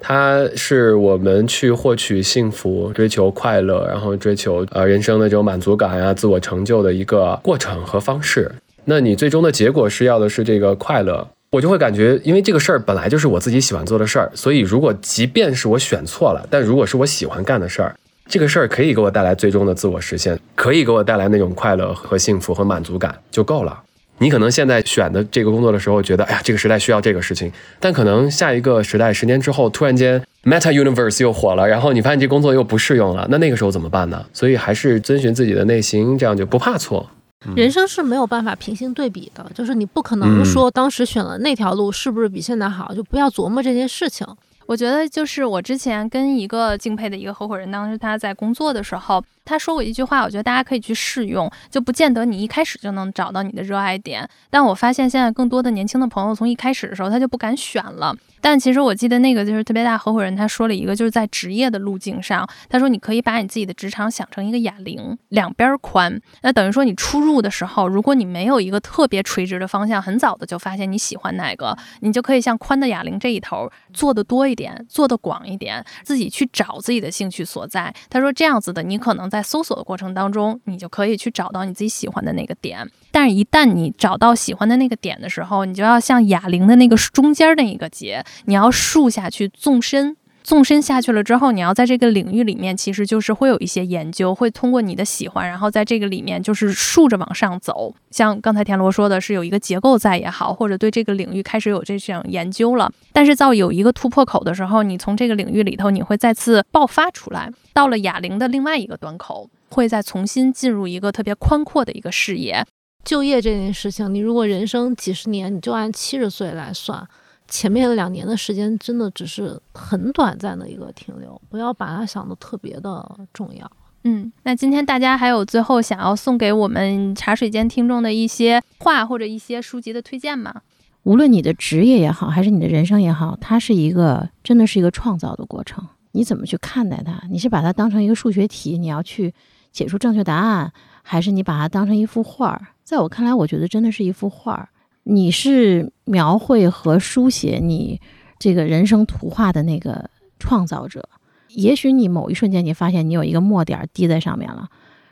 它是我们去获取幸福、追求快乐，然后追求呃人生的这种满足感啊、自我成就的一个过程和方式。那你最终的结果是要的是这个快乐，我就会感觉，因为这个事儿本来就是我自己喜欢做的事儿，所以如果即便是我选错了，但如果是我喜欢干的事儿，这个事儿可以给我带来最终的自我实现，可以给我带来那种快乐和幸福和满足感就够了。你可能现在选的这个工作的时候，觉得哎呀，这个时代需要这个事情，但可能下一个时代十年之后，突然间 Meta Universe 又火了，然后你发现这工作又不适用了，那那个时候怎么办呢？所以还是遵循自己的内心，这样就不怕错。人生是没有办法平行对比的，就是你不可能嗯说当时选了那条路是不是比现在好，就不要琢磨这件事情。我觉得就是我之前跟一个敬佩的一个合伙人，当时他在工作的时候，他说过一句话，我觉得大家可以去试用，就不见得你一开始就能找到你的热爱点。但我发现现在更多的年轻的朋友从一开始的时候他就不敢选了。但其实我记得那个就是特别大合伙人，他说了一个，就是在职业的路径上，他说你可以把你自己的职场想成一个哑铃，两边宽。那等于说你初入的时候，如果你没有一个特别垂直的方向，很早的就发现你喜欢哪个，你就可以像宽的哑铃这一头做的多一点，做的广一点，自己去找自己的兴趣所在。他说这样子的，你可能在搜索的过程当中，你就可以去找到你自己喜欢的那个点。但是，一旦你找到喜欢的那个点的时候，你就要像哑铃的那个中间那一个节，你要竖下去纵深。纵深下去了之后，你要在这个领域里面，其实就是会有一些研究，会通过你的喜欢，然后在这个里面就是竖着往上走。像刚才田螺说的，是有一个结构在也好，或者对这个领域开始有这项研究了。但是到有一个突破口的时候，你从这个领域里头，你会再次爆发出来，到了哑铃的另外一个端口，会再重新进入一个特别宽阔的一个视野。就业这件事情，你如果人生几十年，你就按七十岁来算，前面的两年的时间真的只是很短暂的一个停留，不要把它想的特别的重要。嗯，那今天大家还有最后想要送给我们茶水间听众的一些话或者一些书籍的推荐吗？无论你的职业也好，还是你的人生也好，它是一个真的是一个创造的过程。你怎么去看待它？你是把它当成一个数学题，你要去解出正确答案，还是你把它当成一幅画儿？在我看来，我觉得真的是一幅画儿。你是描绘和书写你这个人生图画的那个创造者。也许你某一瞬间，你发现你有一个墨点滴在上面了，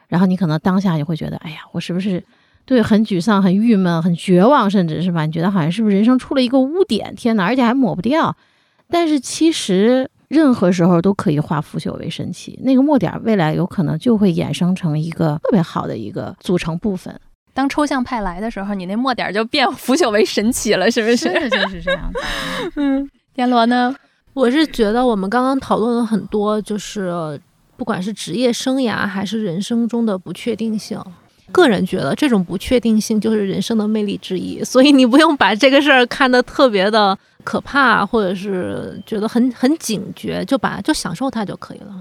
然后你可能当下就会觉得，哎呀，我是不是对很沮丧、很郁闷、很绝望，甚至是吧？你觉得好像是不是人生出了一个污点？天哪，而且还抹不掉。但是其实任何时候都可以化腐朽为神奇，那个墨点未来有可能就会衍生成一个特别好的一个组成部分。当抽象派来的时候，你那墨点儿就变腐朽为神奇了，是不是？真的就是这样子。嗯，田螺呢？我是觉得我们刚刚讨论了很多，就是不管是职业生涯还是人生中的不确定性。个人觉得这种不确定性就是人生的魅力之一，所以你不用把这个事儿看得特别的可怕，或者是觉得很很警觉，就把就享受它就可以了。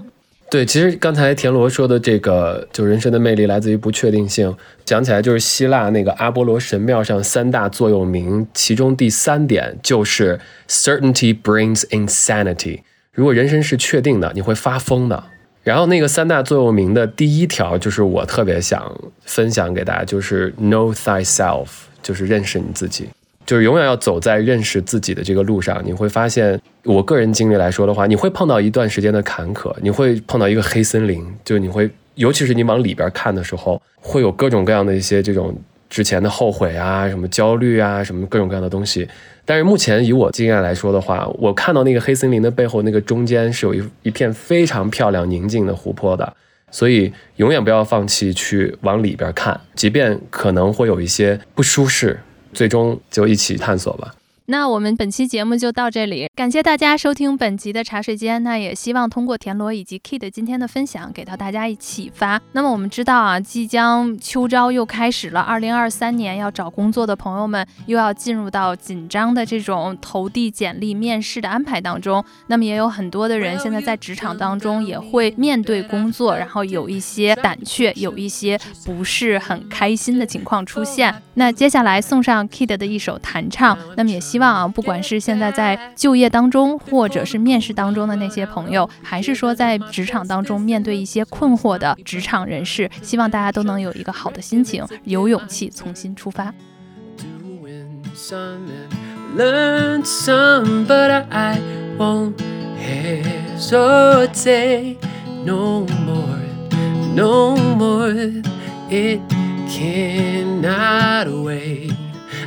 对，其实刚才田螺说的这个，就人生的魅力来自于不确定性。讲起来就是希腊那个阿波罗神庙上三大座右铭，其中第三点就是 “certainty brings insanity”。如果人生是确定的，你会发疯的。然后那个三大座右铭的第一条就是我特别想分享给大家，就是 “know thyself”，就是认识你自己。就是永远要走在认识自己的这个路上。你会发现，我个人经历来说的话，你会碰到一段时间的坎坷，你会碰到一个黑森林，就你会，尤其是你往里边看的时候，会有各种各样的一些这种之前的后悔啊，什么焦虑啊，什么各种各样的东西。但是目前以我经验来说的话，我看到那个黑森林的背后，那个中间是有一一片非常漂亮宁静的湖泊的。所以永远不要放弃去往里边看，即便可能会有一些不舒适，最终就一起探索吧。那我们本期节目就到这里，感谢大家收听本集的茶水间。那也希望通过田螺以及 Kid 今天的分享，给到大家一启发。那么我们知道啊，即将秋招又开始了，二零二三年要找工作的朋友们又要进入到紧张的这种投递简历、面试的安排当中。那么也有很多的人现在在职场当中也会面对工作，然后有一些胆怯，有一些不是很开心的情况出现。那接下来送上 Kid 的一首弹唱，那么也希。希望啊，不管是现在在就业当中，或者是面试当中的那些朋友，还是说在职场当中面对一些困惑的职场人士，希望大家都能有一个好的心情，有勇气重新出发。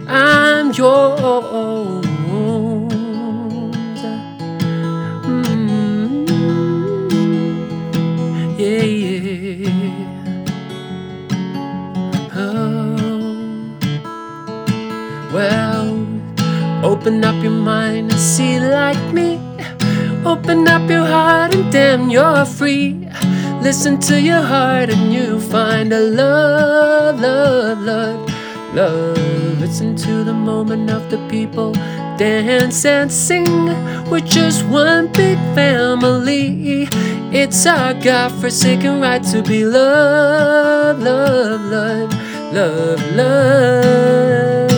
I'm yours. Mm, yeah, yeah. Oh, well, open up your mind and see like me. Open up your heart and damn, you're free. Listen to your heart and you find a love, love, love love. Listen to the moment of the people dance and sing. We're just one big family. It's our God forsaken right to be loved, love, love, love, love.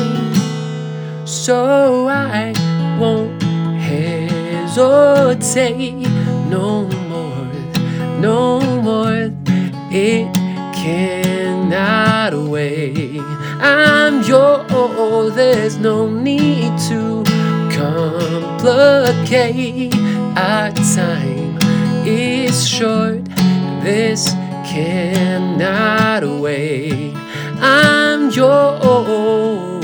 So I won't hesitate no more, no more. It cannot wait. I'm yours, there's no need to complicate. Our time is short, this cannot wait. I'm yours.